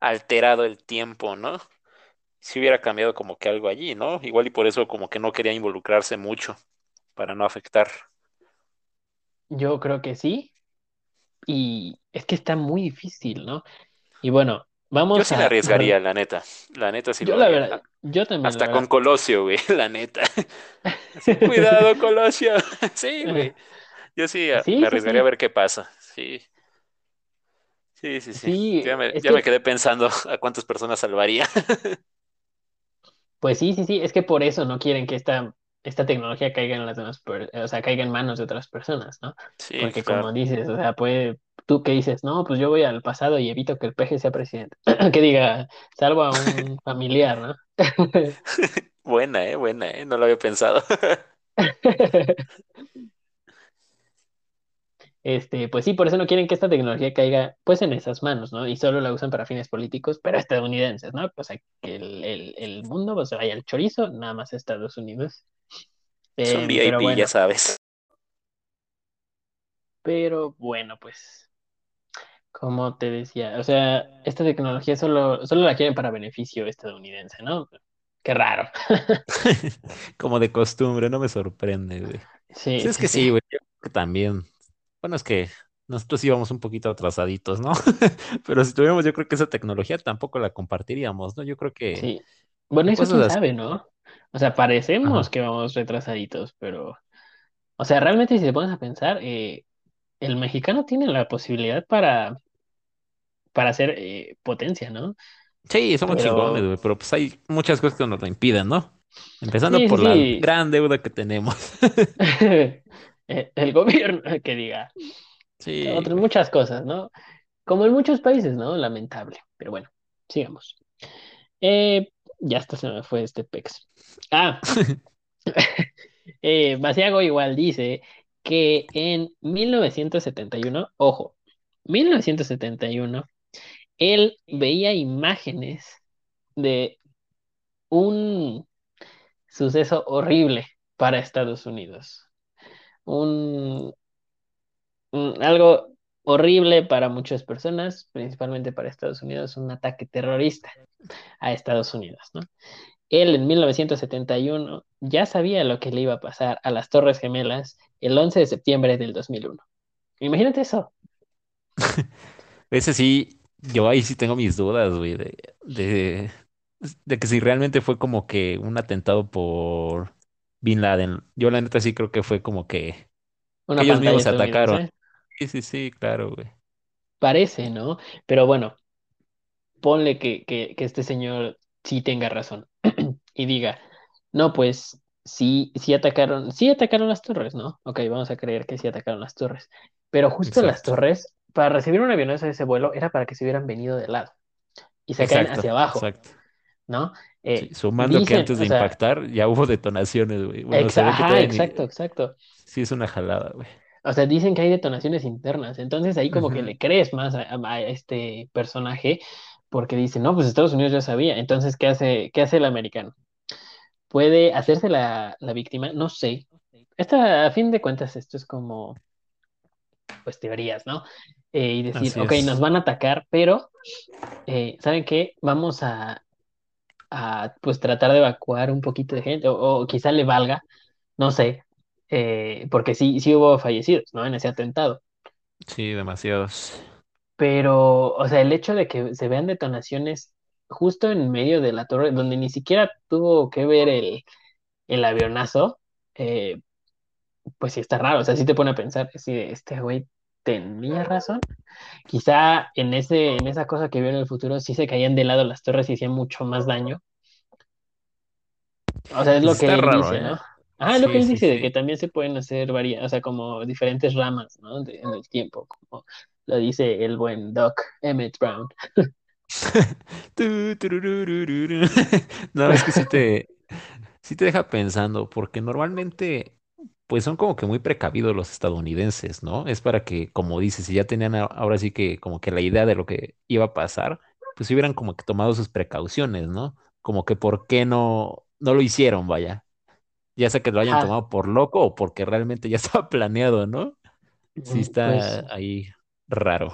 alterado el tiempo, ¿no? Si hubiera cambiado como que algo allí, ¿no? Igual y por eso como que no quería involucrarse mucho para no afectar. Yo creo que sí. Y es que está muy difícil, ¿no? Y bueno, vamos Yo sí me a... arriesgaría, la neta. La neta sí Yo lo la haría. verdad, yo también, la Hasta con verdad. Colosio, güey, la neta. Cuidado, Colosio. Sí, güey. Yo sí ah, Sí, me arriesgaría sí. a ver qué pasa. Sí. Sí, sí, sí. Ya me, quedé pensando a cuántas personas salvaría. pues sí, sí, sí, es que por eso no quieren que esta, esta tecnología caiga en las demás, o sea, caiga en manos de otras personas, ¿no? Sí, Porque claro. como dices, o sea, puede, tú que dices, no, pues yo voy al pasado y evito que el peje sea presidente. Que diga, salvo a un familiar, ¿no? Buena, eh, buena, eh. No lo había pensado. Este, pues sí, por eso no quieren que esta tecnología caiga pues en esas manos, ¿no? Y solo la usan para fines políticos, pero estadounidenses, ¿no? O sea, que el, el, el mundo pues, se vaya al chorizo, nada más Estados Unidos. Es un Em, VIP, bueno, ya sabes. pero bueno, pues, como te decía, o sea, esta tecnología solo, solo la quieren para beneficio estadounidense, ¿no? Qué raro. Como de costumbre, no me sorprende, güey. Sí, Sí, es sí, que sí. sí, güey. Yo creo que también. Bueno, es que nosotros íbamos un poquito atrasaditos, ¿no? Pero si tuviéramos, yo creo que esa tecnología tampoco la compartiríamos, ¿no? Yo creo que Sí. Bueno, en eso quién así. sabe, ¿no? O sea, parecemos Ajá. que vamos retrasaditos, pero, o sea, realmente si te pones a pensar, eh, el mexicano tiene la posibilidad para, para ser eh, potencia, ¿no? Sí, somos chingones, Pero, güey, pero pues hay muchas cosas que nos lo impiden, ¿no? Empezando sí, sí, por la gran deuda que tenemos. Eh, El gobierno que diga, Sí, otras muchas cosas, ¿no? Como en muchos países, ¿no? Lamentable. Pero bueno, sigamos. Eh, ya hasta se me fue este pex. Ah, eh, igual dice que en 1971, ojo, 1971, él veía imágenes de un suceso horrible para Estados Unidos. Un, algo horrible para muchas personas, principalmente para Estados Unidos, un ataque terrorista a Estados Unidos, ¿no? Él en 1971 ya sabía lo que le iba a pasar a las Torres Gemelas el 11 de septiembre del 2001. Imagínate eso. Ese sí, yo ahí sí tengo mis dudas, güey, de, de, de que si realmente fue como que un atentado por Bin Laden. Yo la neta sí creo que fue como que, ellos mismos se atacaron. Sí, sí, sí, claro, güey. Parece, ¿no? Pero bueno, ponle que, que, que este señor sí tenga razón y diga, no, pues sí, sí atacaron, sí atacaron las torres, ¿no? Ok, vamos a creer que sí atacaron las torres. Pero justo las Exacto. torres, para recibir un avionazo de ese vuelo, era para que se hubieran venido de lado y se caen Exacto, hacia abajo, exacto. ¿no? Sí, Eh, sumando que antes o de sea, impactar ya hubo detonaciones, güey. Bueno, se exa- ve que ajá, todavía ni... exacto, exacto. Sí es una jalada, güey. O sea, dicen que hay detonaciones internas, entonces ahí como que le crees más a este personaje porque dice, no, pues Estados Unidos ya sabía, entonces, ¿qué hace, qué hace el americano? ¿Puede hacerse la, la víctima? No sé. Esta, a fin de cuentas, esto es como, pues, teorías, ¿no? Eh, y decir, Así ok, nos van a atacar, pero, eh, ¿saben qué? Vamos a, a, pues, tratar de evacuar un poquito de gente, o, o quizá le valga, no sé, eh, porque sí, sí hubo fallecidos, ¿no? En ese atentado. Sí, demasiados. Pero, o sea, el hecho de que se vean detonaciones justo en medio de la torre, donde ni siquiera tuvo que ver el, el avionazo, eh, pues sí está raro. O sea, sí te pone a pensar, si este güey tenía razón. Quizá en ese, en esa cosa que vio en el futuro sí se caían de lado las torres y hacían mucho más daño. O sea, es lo que él raro, dice, ¿eh? ¿no? Ah, es lo que Sí, él sí, dice, de que sí. también se pueden hacer varias, o sea, como diferentes ramas, ¿no? De- en el tiempo, como lo dice el buen Doc Emmett Brown. No, es que sí te, sí te deja pensando, porque normalmente, pues son como que muy precavidos los estadounidenses, ¿no? Es para que, como dices, si ya tenían ahora sí que como que la idea de lo que iba a pasar, pues hubieran como que tomado sus precauciones, ¿no? Como que por qué no, no lo hicieron, vaya. Ya sea que lo hayan tomado por loco o porque realmente ya estaba planeado, ¿no? Sí mm, pues está ahí raro.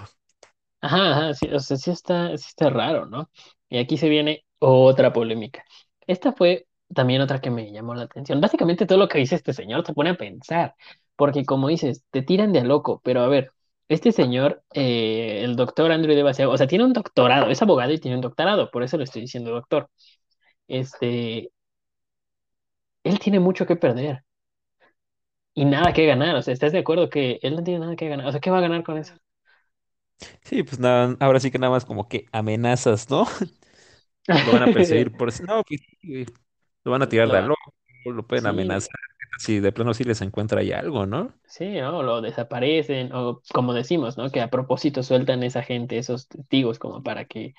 Ajá, ajá, sí, o sea, sí está, sí está raro, ¿no? Y aquí se viene otra polémica. Esta fue también otra que me llamó la atención. Básicamente todo lo que dice este señor te pone a pensar, porque como dices, te tiran de loco, pero a ver, este señor, eh, el doctor Andrew de Baseago, o sea, tiene un doctorado, es abogado y tiene un doctorado, por eso le estoy diciendo doctor. Este, él tiene mucho que perder y nada que ganar, o sea, ¿estás de acuerdo que él no tiene nada que ganar? O sea, ¿qué va a ganar con eso? Sí, pues nada, ahora sí que nada más como que amenazas, ¿no? Lo van a perseguir por... eso. No, pues, lo van a tirar de loco, lo pueden sí, amenazar. Si de plano sí les encuentra ahí algo, ¿no? Sí, ¿no? Lo desaparecen, o como decimos, ¿no? Que a propósito sueltan esa gente, esos testigos, como para que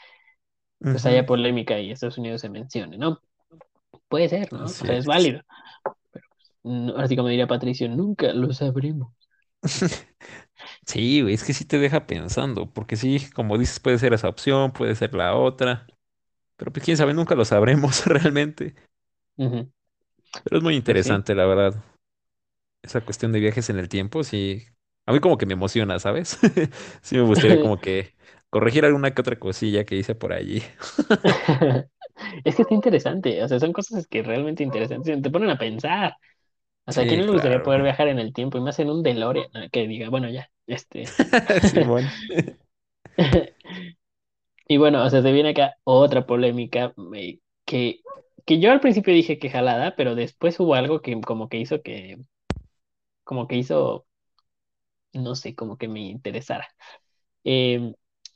pues haya polémica y Estados Unidos se mencione, ¿no? Puede ser, ¿no? O Así sea, es es. válido. Mm, Ahora sí, como diría Patricio, nunca lo sabremos. Sí, güey, es que sí te deja pensando, porque sí, como dices, puede ser esa opción, puede ser la otra, pero pues quién sabe, nunca lo sabremos realmente. Ujú, Pero es muy Pues sí. interesante, la verdad. Esa cuestión de viajes en el tiempo, sí. A mí como que me emociona, ¿sabes? Sí me gustaría como que corregir alguna que otra cosilla que hice por allí. Es que está interesante, o sea, son cosas que realmente interesantes, te ponen a pensar. O sea, ¿a quién Sí, no le gustaría claro. poder viajar en el tiempo y más en un DeLorean? Que diga, bueno, ya, este. Y bueno, o sea, se viene acá otra polémica que, que yo al principio dije que jalada, pero después hubo algo que como que hizo que, como que hizo, no sé, como que me interesara. Eh,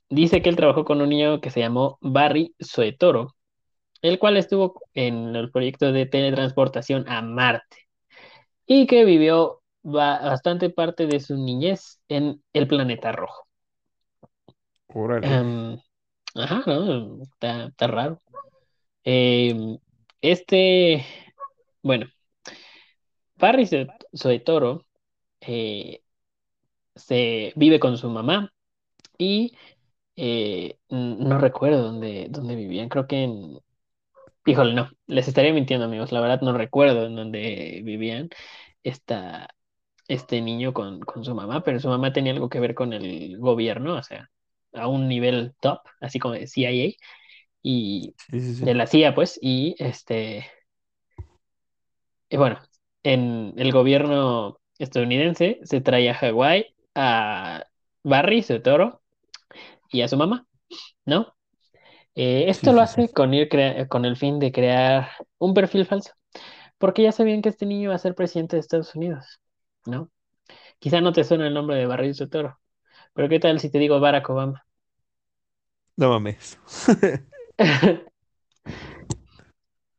dice que él trabajó con un niño que se llamó Barry Soetoro, el cual estuvo en el proyecto de teletransportación a Marte y que vivió ba- bastante parte de su niñez en el planeta rojo. Em, ajá, ¿no? Está, está raro. Em, este, bueno, Barry Se- Soetoro eh, se vive con su mamá y eh, no recuerdo dónde, dónde vivían, creo que en, Híjole, no, les estaría mintiendo, amigos. La verdad no recuerdo en dónde vivían esta, este niño con, con su mamá, pero su mamá tenía algo que ver con el gobierno, o sea, a un nivel top, así como de CIA y Sí, sí, sí. de la CIA, pues, y este, y bueno, en el gobierno estadounidense se trae a Hawái a Barry, su toro, y a su mamá, ¿no? Eh, esto lo hace con, ir crea- con el fin de crear un perfil falso, porque ya sabían que este niño iba a ser presidente de Estados Unidos, ¿no? Quizá no te suena el nombre de Barry Soetoro, pero ¿qué tal si te digo Barack Obama? No mames.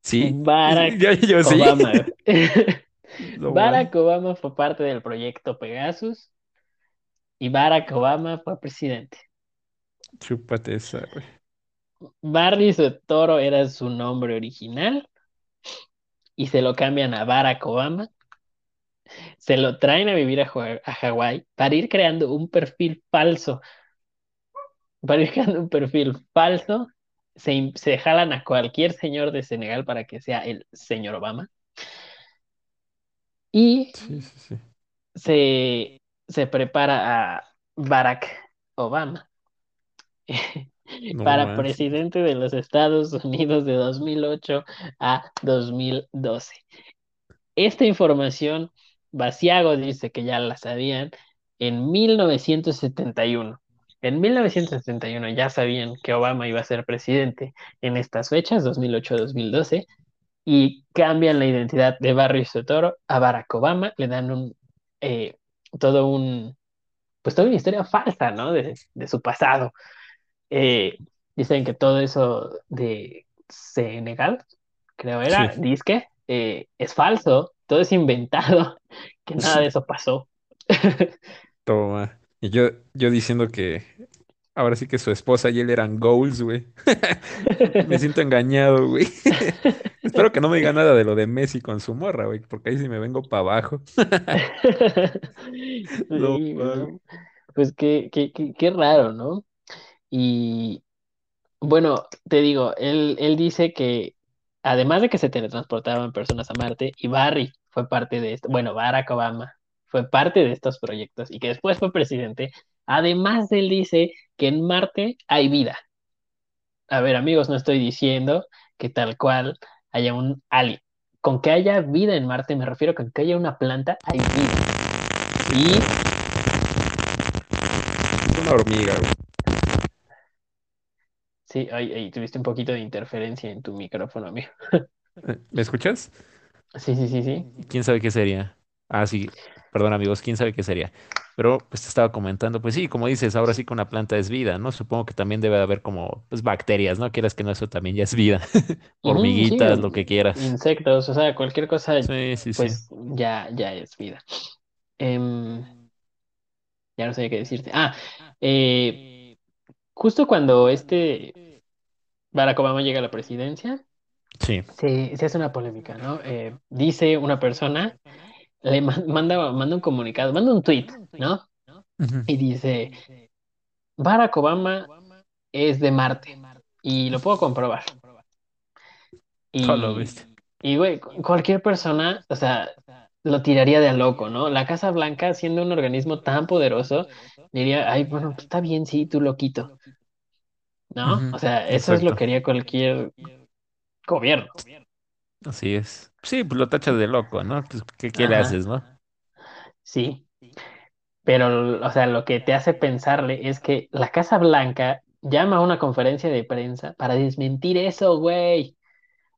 Sí. Barack Yo, yo. Obama. Barack. Obama fue parte del proyecto Pegasus y Barack Obama fue presidente. Chúpate esa, güey. Barry Soetoro era su nombre original y se lo cambian a Barack Obama. Se lo traen a vivir a, a Hawái para ir creando un perfil falso. Para ir creando un perfil falso, se, se jalan a cualquier señor de Senegal para que sea el señor Obama. Y Sí, sí, sí. se, se prepara a Barack Obama No para presidente de los Estados Unidos de 2008 a 2012. Esta información, Basiago dice que ya la sabían en 1971. En 1971 ya sabían que Obama iba a ser presidente en estas fechas, 2008-2012, y cambian la identidad de Barry Soetoro a Barack Obama, le dan un, eh, todo un, pues toda una historia falsa, ¿no? De, de su pasado. Eh, dicen que todo eso de Senegal, creo era, Sí. disque, eh, es falso, todo es inventado, que nada de eso pasó. Toma. Y yo, yo diciendo que ahora sí que su esposa y él eran goals, güey. Me siento engañado, güey. Espero que no me diga nada de lo de Messi con su morra, güey, porque ahí sí me vengo para abajo. Pues qué, qué, qué, qué raro, ¿no? Y bueno, te digo, él, él dice que además de que se teletransportaban personas a Marte, y Barry fue parte de esto, bueno, Barack Obama fue parte de estos proyectos y que después fue presidente, además él dice que en Marte hay vida. A ver, amigos, no estoy diciendo que tal cual haya un alien. Con que haya vida en Marte me refiero con que haya una planta, hay vida. Y Una hormiga, güey. Sí, ay, tuviste un poquito de interferencia en tu micrófono, amigo. Eh, ¿Me escuchas? Sí, sí, sí, sí. ¿Quién sabe qué sería? Ah, sí. Perdón, amigos, quién sabe qué sería. Pero pues te estaba comentando, pues sí, como dices, ahora sí que una planta es vida, ¿no? Supongo que también debe haber como pues bacterias, ¿no? Quieras que no, eso también ya es vida. Hormiguitas, sí, lo que quieras. insectos, o sea, cualquier cosa, Sí, sí, sí. pues ya, ya es vida. Em, ya no sé qué decirte. Ah, eh, justo cuando este Barack Obama llega a la presidencia, Sí. se, se hace una polémica, ¿no? Eh, dice una persona, le ma- manda, manda un comunicado, manda un tweet, ¿no? Y dice, Barack Obama es de Marte y lo puedo comprobar. Y, y güey, cu- cualquier persona, o sea, lo tiraría de a loco, ¿no? La Casa Blanca, siendo un organismo tan poderoso, diría, ay, bueno, pues está bien, sí, tú lo quito, ¿no? O sea, eso es lo que haría cualquier gobierno. Así es. Sí, pues lo tachas de loco, ¿no? Pues, ¿qué, qué le haces, no? Sí, pero, o sea, lo que te hace pensarle es que la Casa Blanca llama a una conferencia de prensa para desmentir eso, güey.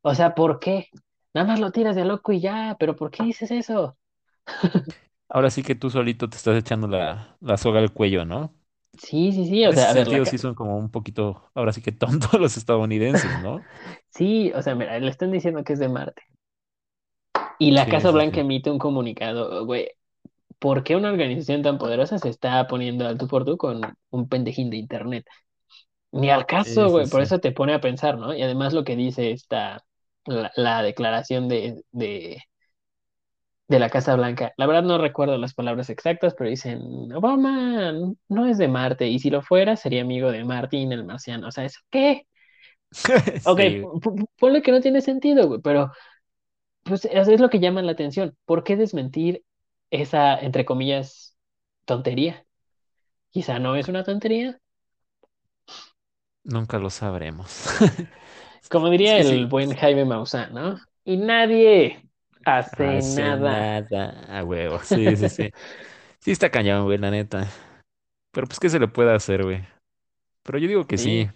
O sea, ¿por qué? Nada más lo tiras de loco y ya, pero ¿por qué dices eso? Ahora sí que tú solito te estás echando la, la soga al cuello, ¿no? Sí, sí, sí, o En ese sea, a ver, la sentido ca- sí son como un poquito, ahora sí que tontos los estadounidenses, ¿no? sí, o sea, mira, le están diciendo que es de Marte. Y la Sí, Casa Blanca sí. emite un comunicado, güey. ¿Por qué una organización tan poderosa se está poniendo al tú por tú con un pendejín de internet? Ni al caso, güey, sí, por eso te pone a pensar, ¿no? Y además lo que dice esta, la, la declaración de, de, de la Casa Blanca, la verdad no recuerdo las palabras exactas, pero dicen, Obama no es de Marte, y si lo fuera sería amigo de Martín el marciano. O sea, ¿eso qué? Ok, Sí, ponle que no tiene sentido, güey, pero pues es lo que llama la atención. ¿Por qué desmentir esa, entre comillas, tontería? Quizá no es una tontería. nunca lo sabremos. Como diría el sí. buen Jaime Maussan, ¿no? Y nadie hace Hace nada. nada. A huevo. Sí, sí, sí. Sí está cañón, güey, la neta. Pero pues, ¿qué se le puede hacer, güey? Pero yo digo que sí.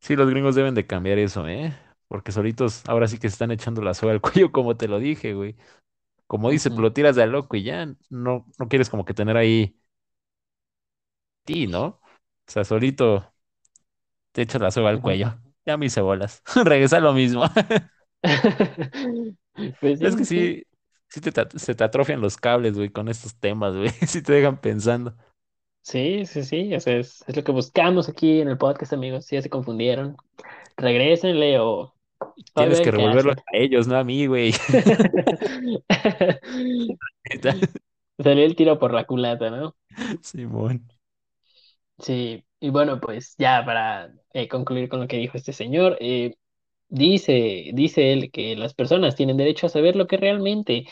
Sí. Los gringos deben de cambiar eso, ¿eh? Porque solitos ahora sí que se están echando la soga al cuello, como te lo dije, güey. Como dice, pues lo tiras de a loco y ya no, no quieres como que tener ahí ti, ¿no? O sea, solito te echas la soga al cuello. Ya me hice bolas. Regresa lo mismo. Pues Es que sí, sí. te, se te atrofian los cables, güey, con estos temas, güey. Sí te dejan pensando. Sí, sí, sí. O sea, es, es lo que buscamos aquí en el podcast, amigos. Si ya se confundieron, regrésenle o, Tienes que revolverlo a ellos, no a mí, güey. Salió el tiro por la culata, ¿no? Simón. Sí, y bueno, pues ya para eh, concluir con lo que dijo este señor, eh, dice, dice él que las personas tienen derecho a saber lo que realmente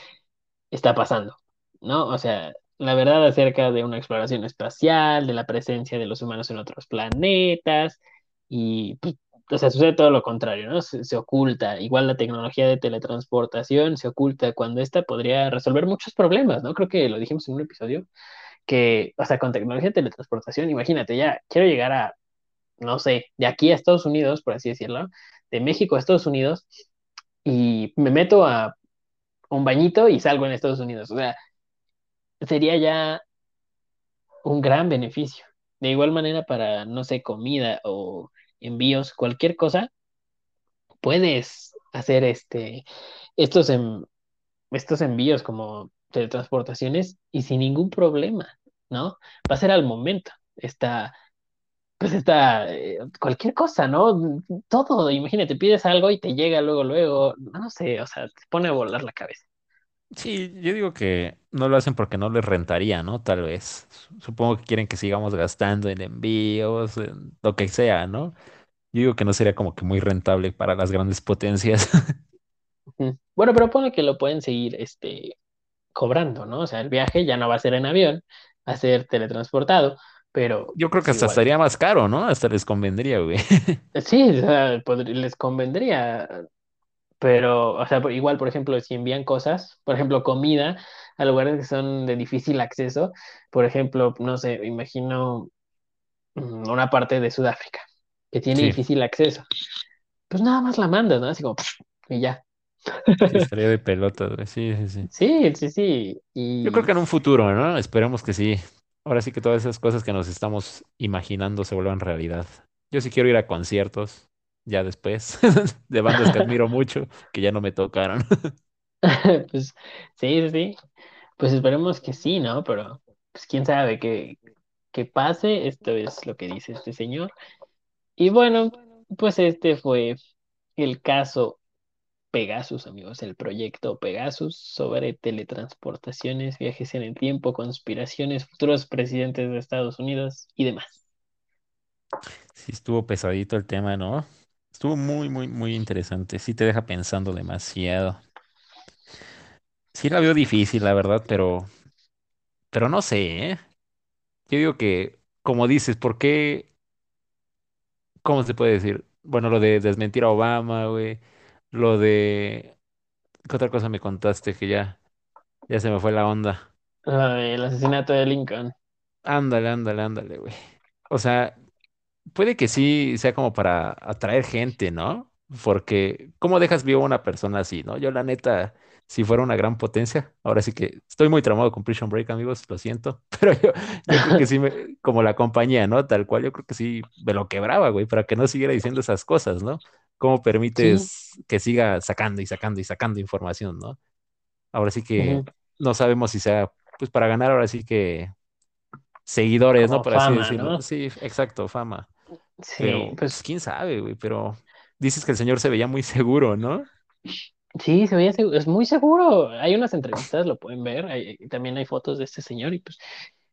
está pasando, ¿no? O sea, la verdad acerca de una exploración espacial, de la presencia de los humanos en otros planetas, y, pues, o sea, sucede todo lo contrario, ¿no? Se, se oculta. Igual la tecnología de teletransportación se oculta cuando esta podría resolver muchos problemas, ¿no? Creo que lo dijimos en un episodio, que, o sea, con tecnología de teletransportación, imagínate, ya quiero llegar a, no sé, de aquí a Estados Unidos, por así decirlo, de México a Estados Unidos, y me meto a un bañito y salgo en Estados Unidos. O sea, sería ya un gran beneficio. De igual manera, para, no sé, comida o envíos, cualquier cosa, puedes hacer este, estos, estos envíos como teletransportaciones y sin ningún problema, ¿no? Va a ser al momento. Está, pues está, eh, cualquier cosa, ¿no? Todo, imagínate, pides algo y te llega luego, luego, no, sé, o sea, te pone a volar la cabeza. Sí, yo digo que no lo hacen porque no les rentaría, ¿no? Tal vez. Supongo que quieren que sigamos gastando en envíos, en lo que sea, ¿no? Yo digo que no sería como que muy rentable para las grandes potencias. Bueno, pero pone que lo pueden seguir, este, cobrando, ¿no? O sea, el viaje ya no va a ser en avión, va a ser teletransportado, pero Yo creo que pues hasta igual. estaría más caro, ¿no? Hasta les convendría, güey. Sí, o sea, les convendría, pero, o sea, igual, por ejemplo, si envían cosas, por ejemplo, comida a lugares que son de difícil acceso, por ejemplo, no sé, imagino mm, una parte de Sudáfrica que tiene Sí, difícil acceso, pues nada más la mandas, ¿no? Así como, y ya. sí, estaría de pelota, güey. Sí, sí, sí. Sí, sí, sí, Yo creo que en un futuro, ¿no? Esperemos que sí. Ahora sí que todas esas cosas que nos estamos imaginando se vuelvan realidad. Yo sí quiero ir a conciertos, ya después, de bandas que admiro mucho, que ya no me tocaron. pues sí, sí. Pues esperemos que sí, ¿no? Pero pues quién sabe qué, qué pase. Esto es lo que dice este señor. Y bueno, pues este fue el caso Pegasus, amigos, el proyecto Pegasus sobre teletransportaciones, viajes en el tiempo, conspiraciones, futuros presidentes de Estados Unidos y demás. Sí, estuvo pesadito el tema, ¿no? Estuvo muy, muy, muy interesante. Sí te deja pensando demasiado. Sí la veo difícil, la verdad, pero, pero no sé, ¿eh? Yo digo que, como dices, ¿por qué? ¿Cómo se puede decir? Bueno, lo de desmentir a Obama, güey. Lo de... ¿Qué otra cosa me contaste que ya, ya se me fue la onda? Lo del asesinato de Lincoln. Ándale, ándale, ándale, güey. O sea, puede que sí sea como para atraer gente, ¿no? Porque, ¿cómo dejas vivo a una persona así, no? Yo, la neta, si fuera una gran potencia, ahora sí que estoy muy tramado con Prison Break, amigos, lo siento, pero yo, yo creo que sí, me, como la compañía, ¿no? Tal cual, yo creo que sí me lo quebraba, güey, para que no siguiera diciendo esas cosas, ¿no? ¿Cómo Sí. permites que siga sacando y sacando y sacando información, ¿no? Ahora sí que no sabemos si sea, pues para ganar, ahora sí que seguidores, ¿no? Por así decirlo. ¿no? Sí, exacto, fama. Sí, Pero, pues pues quién sabe, güey, pero dices que el señor se veía muy seguro, ¿no? Sí, se veía segu- es muy seguro. Hay unas entrevistas, lo pueden ver. hay- también hay fotos de este señor y pues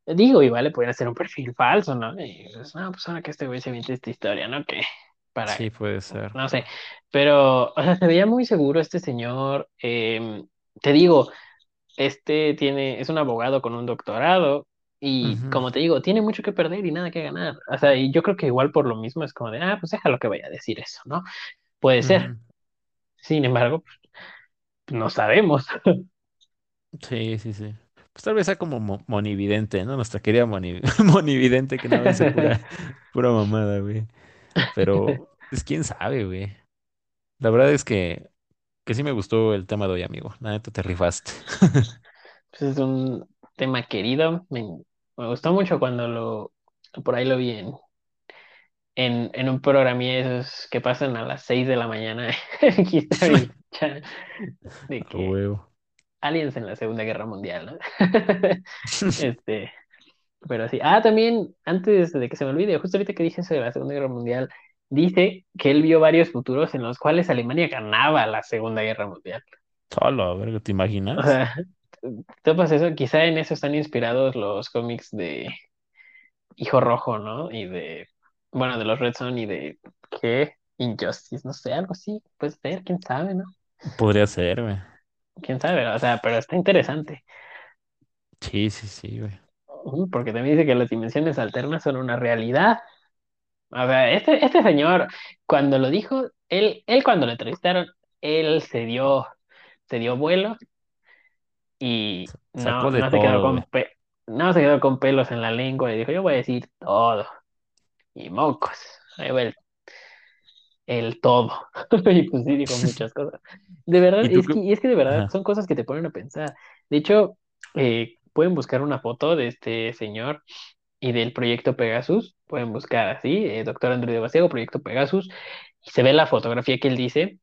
digo, igual le pueden hacer un perfil falso, ¿no? Y pues, no, pues ahora que este güey se inventa esta historia, ¿no? Que para, Sí, puede ser. no sé, pero, o sea, se veía muy seguro este señor. em, te digo, este tiene, es un abogado con un doctorado y, como te digo, tiene mucho que perder y nada que ganar. O sea, y yo creo que igual por lo mismo es como de, ah, pues déjalo que vaya a decir eso, ¿no? Puede ser. Sin embargo, pues, no sabemos. Sí, sí, sí. Pues tal vez sea como mo- monividente, ¿no? Nuestra querida moni- monividente que dice pura, pura mamada, güey. Pero, pues quién sabe, güey. La verdad es que, que sí me gustó el tema de hoy, amigo. La neta te rifaste. Pues es un tema querido. Me, me gustó mucho cuando lo, por ahí lo vi en, en, en un programilla de esos que pasan a las 6 de la mañana Channel, de que aliens en la Segunda Guerra Mundial, ¿no? Este, pero sí. Ah, también, antes de que se me olvide, justo ahorita que dije eso de la Segunda Guerra Mundial, dice que él vio varios futuros en los cuales Alemania ganaba la Segunda Guerra Mundial. Solo, a ver, ¿te O imaginas? sea, topas eso, quizá en eso están inspirados los cómics de Hijo Rojo, ¿no? Y de, bueno, de los Red Son y de, ¿qué? Injustice, no sé, algo así, puede ser, quién sabe, ¿no? Podría ser, güey. Quién sabe, o sea, pero está interesante, Sí, sí, sí, güey. Ujú, porque también dice que las dimensiones alternas son una realidad. O sea, este, este señor, cuando lo dijo, él, él cuando lo entrevistaron, él se dio, se dio vuelo y no, no se quedó con pe- no se quedó con pelos en la lengua y dijo, yo voy a decir todo. Y mocos, ahí va el, el todo. Y pues sí, dijo muchas cosas. De verdad, ¿Y es que, y es que de verdad Ajá. son cosas que te ponen a pensar. De hecho, eh, pueden buscar una foto de este señor y del proyecto Pegasus. Pueden buscar así, eh, doctor Andrew de Basiego, proyecto Pegasus, y se ve la fotografía que él dice,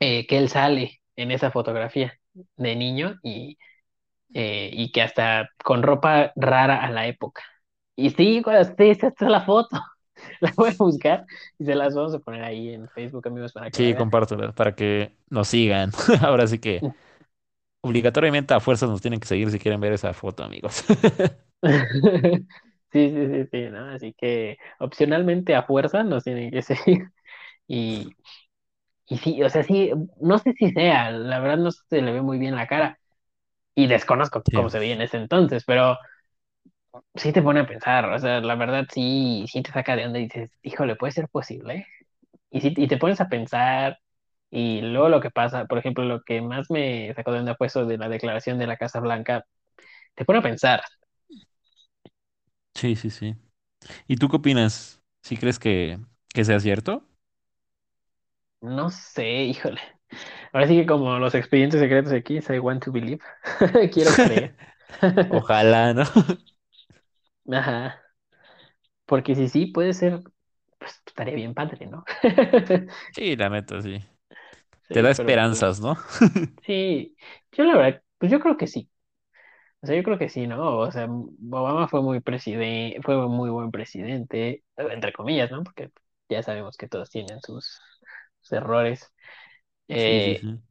eh, que él sale en esa fotografía de niño y, eh, y que hasta con ropa rara a la época. Y sí, esta es la foto. La voy a buscar y se las vamos a poner ahí en Facebook, amigos, para que Sí, vean. compártelo para que nos sigan. Ahora sí que obligatoriamente a fuerzas nos tienen que seguir si quieren ver esa foto, amigos. Sí, sí, sí, sí, ¿no? Así que opcionalmente a fuerza nos tienen que seguir. Y, y sí, o sea, sí, no sé si sea, la verdad no se le ve muy bien la cara y desconozco Sí. cómo se veía en ese entonces, pero sí te pone a pensar, o sea, la verdad sí, sí te saca de onda y dices, híjole, ¿puede ser posible? Y, sí, y te pones a pensar y luego lo que pasa, por ejemplo, lo que más me sacó de onda fue eso de la declaración de la Casa Blanca, te pone a pensar, Sí, sí, sí. ¿Y tú qué opinas? ¿Sí crees que, que sea cierto? no sé, híjole. Ahora sí que como los expedientes secretos aquí, I want to believe, quiero creer. Ojalá, ¿no? Ajá, porque si sí, puede ser, pues estaría bien padre, ¿no? Sí, la neta, sí. Te da pero pues, esperanzas, ¿no? sí, yo la verdad, pues yo creo que sí. O sea, yo creo que sí, ¿no? O sea, Obama fue muy presidente, fue muy buen presidente, entre comillas, ¿no? Porque ya sabemos que todos tienen sus, sus errores. Sí, Eh, sí.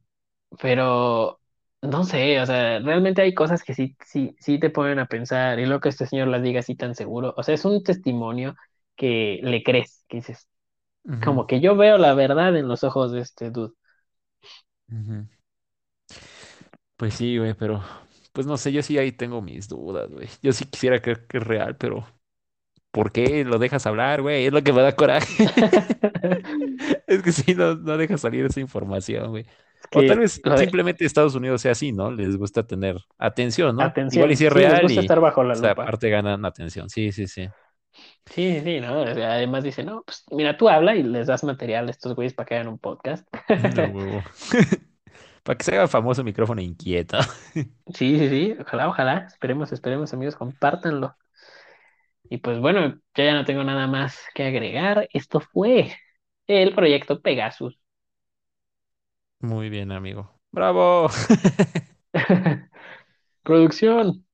pero no sé, o sea, realmente hay cosas que sí, sí, sí te ponen a pensar, y lo que este señor las diga así tan seguro, o sea, es un testimonio que le crees, que dices, como que yo veo la verdad en los ojos de este dude. Ujú. Pues sí, güey, pero pues no sé, yo sí ahí tengo mis dudas, güey. Yo sí quisiera creer que es real, pero ¿por qué lo dejas hablar, güey? Es lo que me da coraje. Es que sí, no, no deja salir esa información, güey. Es O tal que vez simplemente Estados Unidos sea así, ¿no? Les gusta tener atención, ¿no? Igual y atención, si es sí, les real gusta y, estar bajo la o sea, lupa. aparte ganan atención. Sí, sí, sí. Sí, sí, ¿no? O sea, además dice, no, pues mira, tú habla y les das material a estos güeyes para que hagan un podcast. No, huevo. Para que se haga famoso micrófono inquieto. Sí, sí, sí, ojalá, ojalá. Esperemos, esperemos, amigos, compártanlo. Y pues bueno, yo ya no tengo nada más que agregar. Esto fue el proyecto Pegasus. Muy bien, amigo. ¡Bravo! Producción,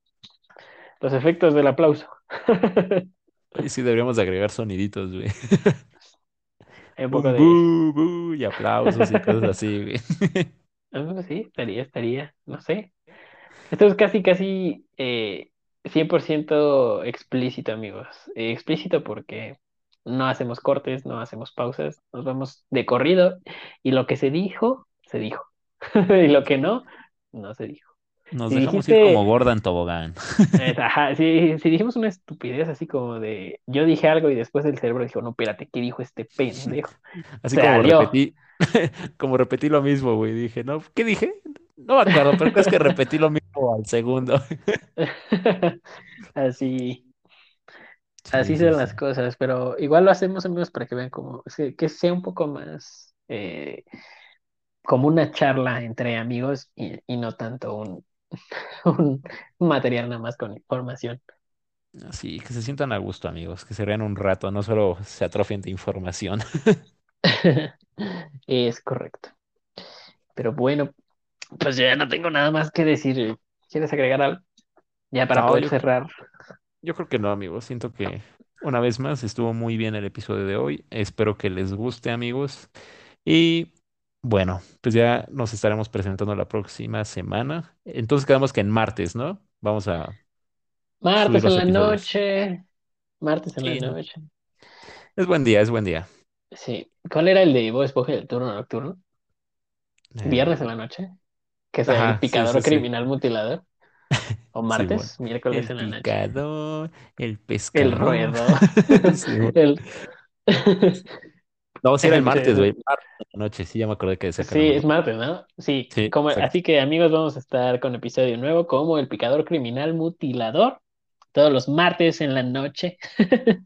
los efectos del aplauso. Sí deberíamos de agregar soniditos, güey. Hay un poco Un de... bu, y aplausos y cosas así, güey. Sí, estaría, estaría, no sé. Esto es casi, casi eh, 100% explícito, amigos. Eh, explícito porque no hacemos cortes, no hacemos pausas, nos vamos de corrido y lo que se dijo, se dijo. y lo que no, no se dijo. Nos Si dejamos ir dijiste- como gorda en tobogán. Ajá, si, si dijimos una estupidez así como de yo dije algo y después el cerebro dijo, no, espérate, ¿qué dijo este pendejo? Así como repetí, como repetí lo mismo, güey. Dije, no, ¿qué dije? No me acuerdo, pero es que repetí lo mismo al segundo. Así, Sí, así sí, son sí. las cosas, pero igual lo hacemos amigos para que vean como que que sea un poco más eh, como una charla entre amigos y, y no tanto un, un material nada más con información. Así, que se sientan a gusto, amigos, que se vean un rato, no solo se atrofien de información. Es correcto. Pero bueno, pues ya no tengo nada más que decir. ¿Quieres agregar algo? Ya para No, poder yo- cerrar. Yo creo que no, amigos. Siento que una vez más estuvo muy bien el episodio de hoy. Espero que les guste, amigos. Y bueno, pues ya nos estaremos presentando la próxima semana. Entonces quedamos que en martes, ¿no? Vamos a... Martes Subir en los la episodios. noche. Martes en Sí, la ¿no? noche. Es buen día, es buen día. Sí. ¿Cuál era el de Bob Esponja del turno nocturno? Eh, Viernes en la noche. Que es Ajá, el sí, picador sí, sí. criminal mutilador. O martes, miércoles El en la noche. picador, el El pescador. Sí. El... No, sí era el martes, güey. Noche, sí, ya me acordé que decía Sí, es martes, ¿no? Sí, Sí, como, así que amigos, vamos a estar con episodio nuevo como El Picador Criminal Mutilador, todos los martes en la noche.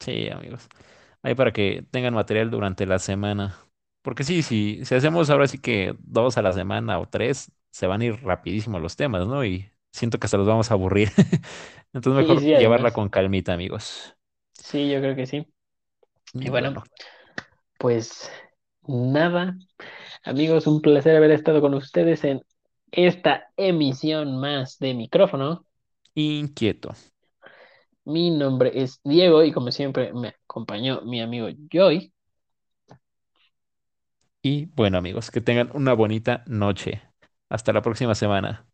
Sí, amigos. Ahí para que tengan material durante la semana. Porque sí, sí, si hacemos ahora sí que dos a la semana o tres, se van a ir rapidísimo los temas, ¿no? Y siento que hasta los vamos a aburrir. Entonces mejor sí, llevarla con calmita, amigos. Sí, yo creo que sí. Y Y bueno, pues nada, amigos, un placer haber estado con ustedes en esta emisión más de micrófono. inquieto. Mi nombre es Diego y como siempre me acompañó mi amigo Joy. Y bueno, amigos, que tengan una bonita noche. Hasta la próxima semana.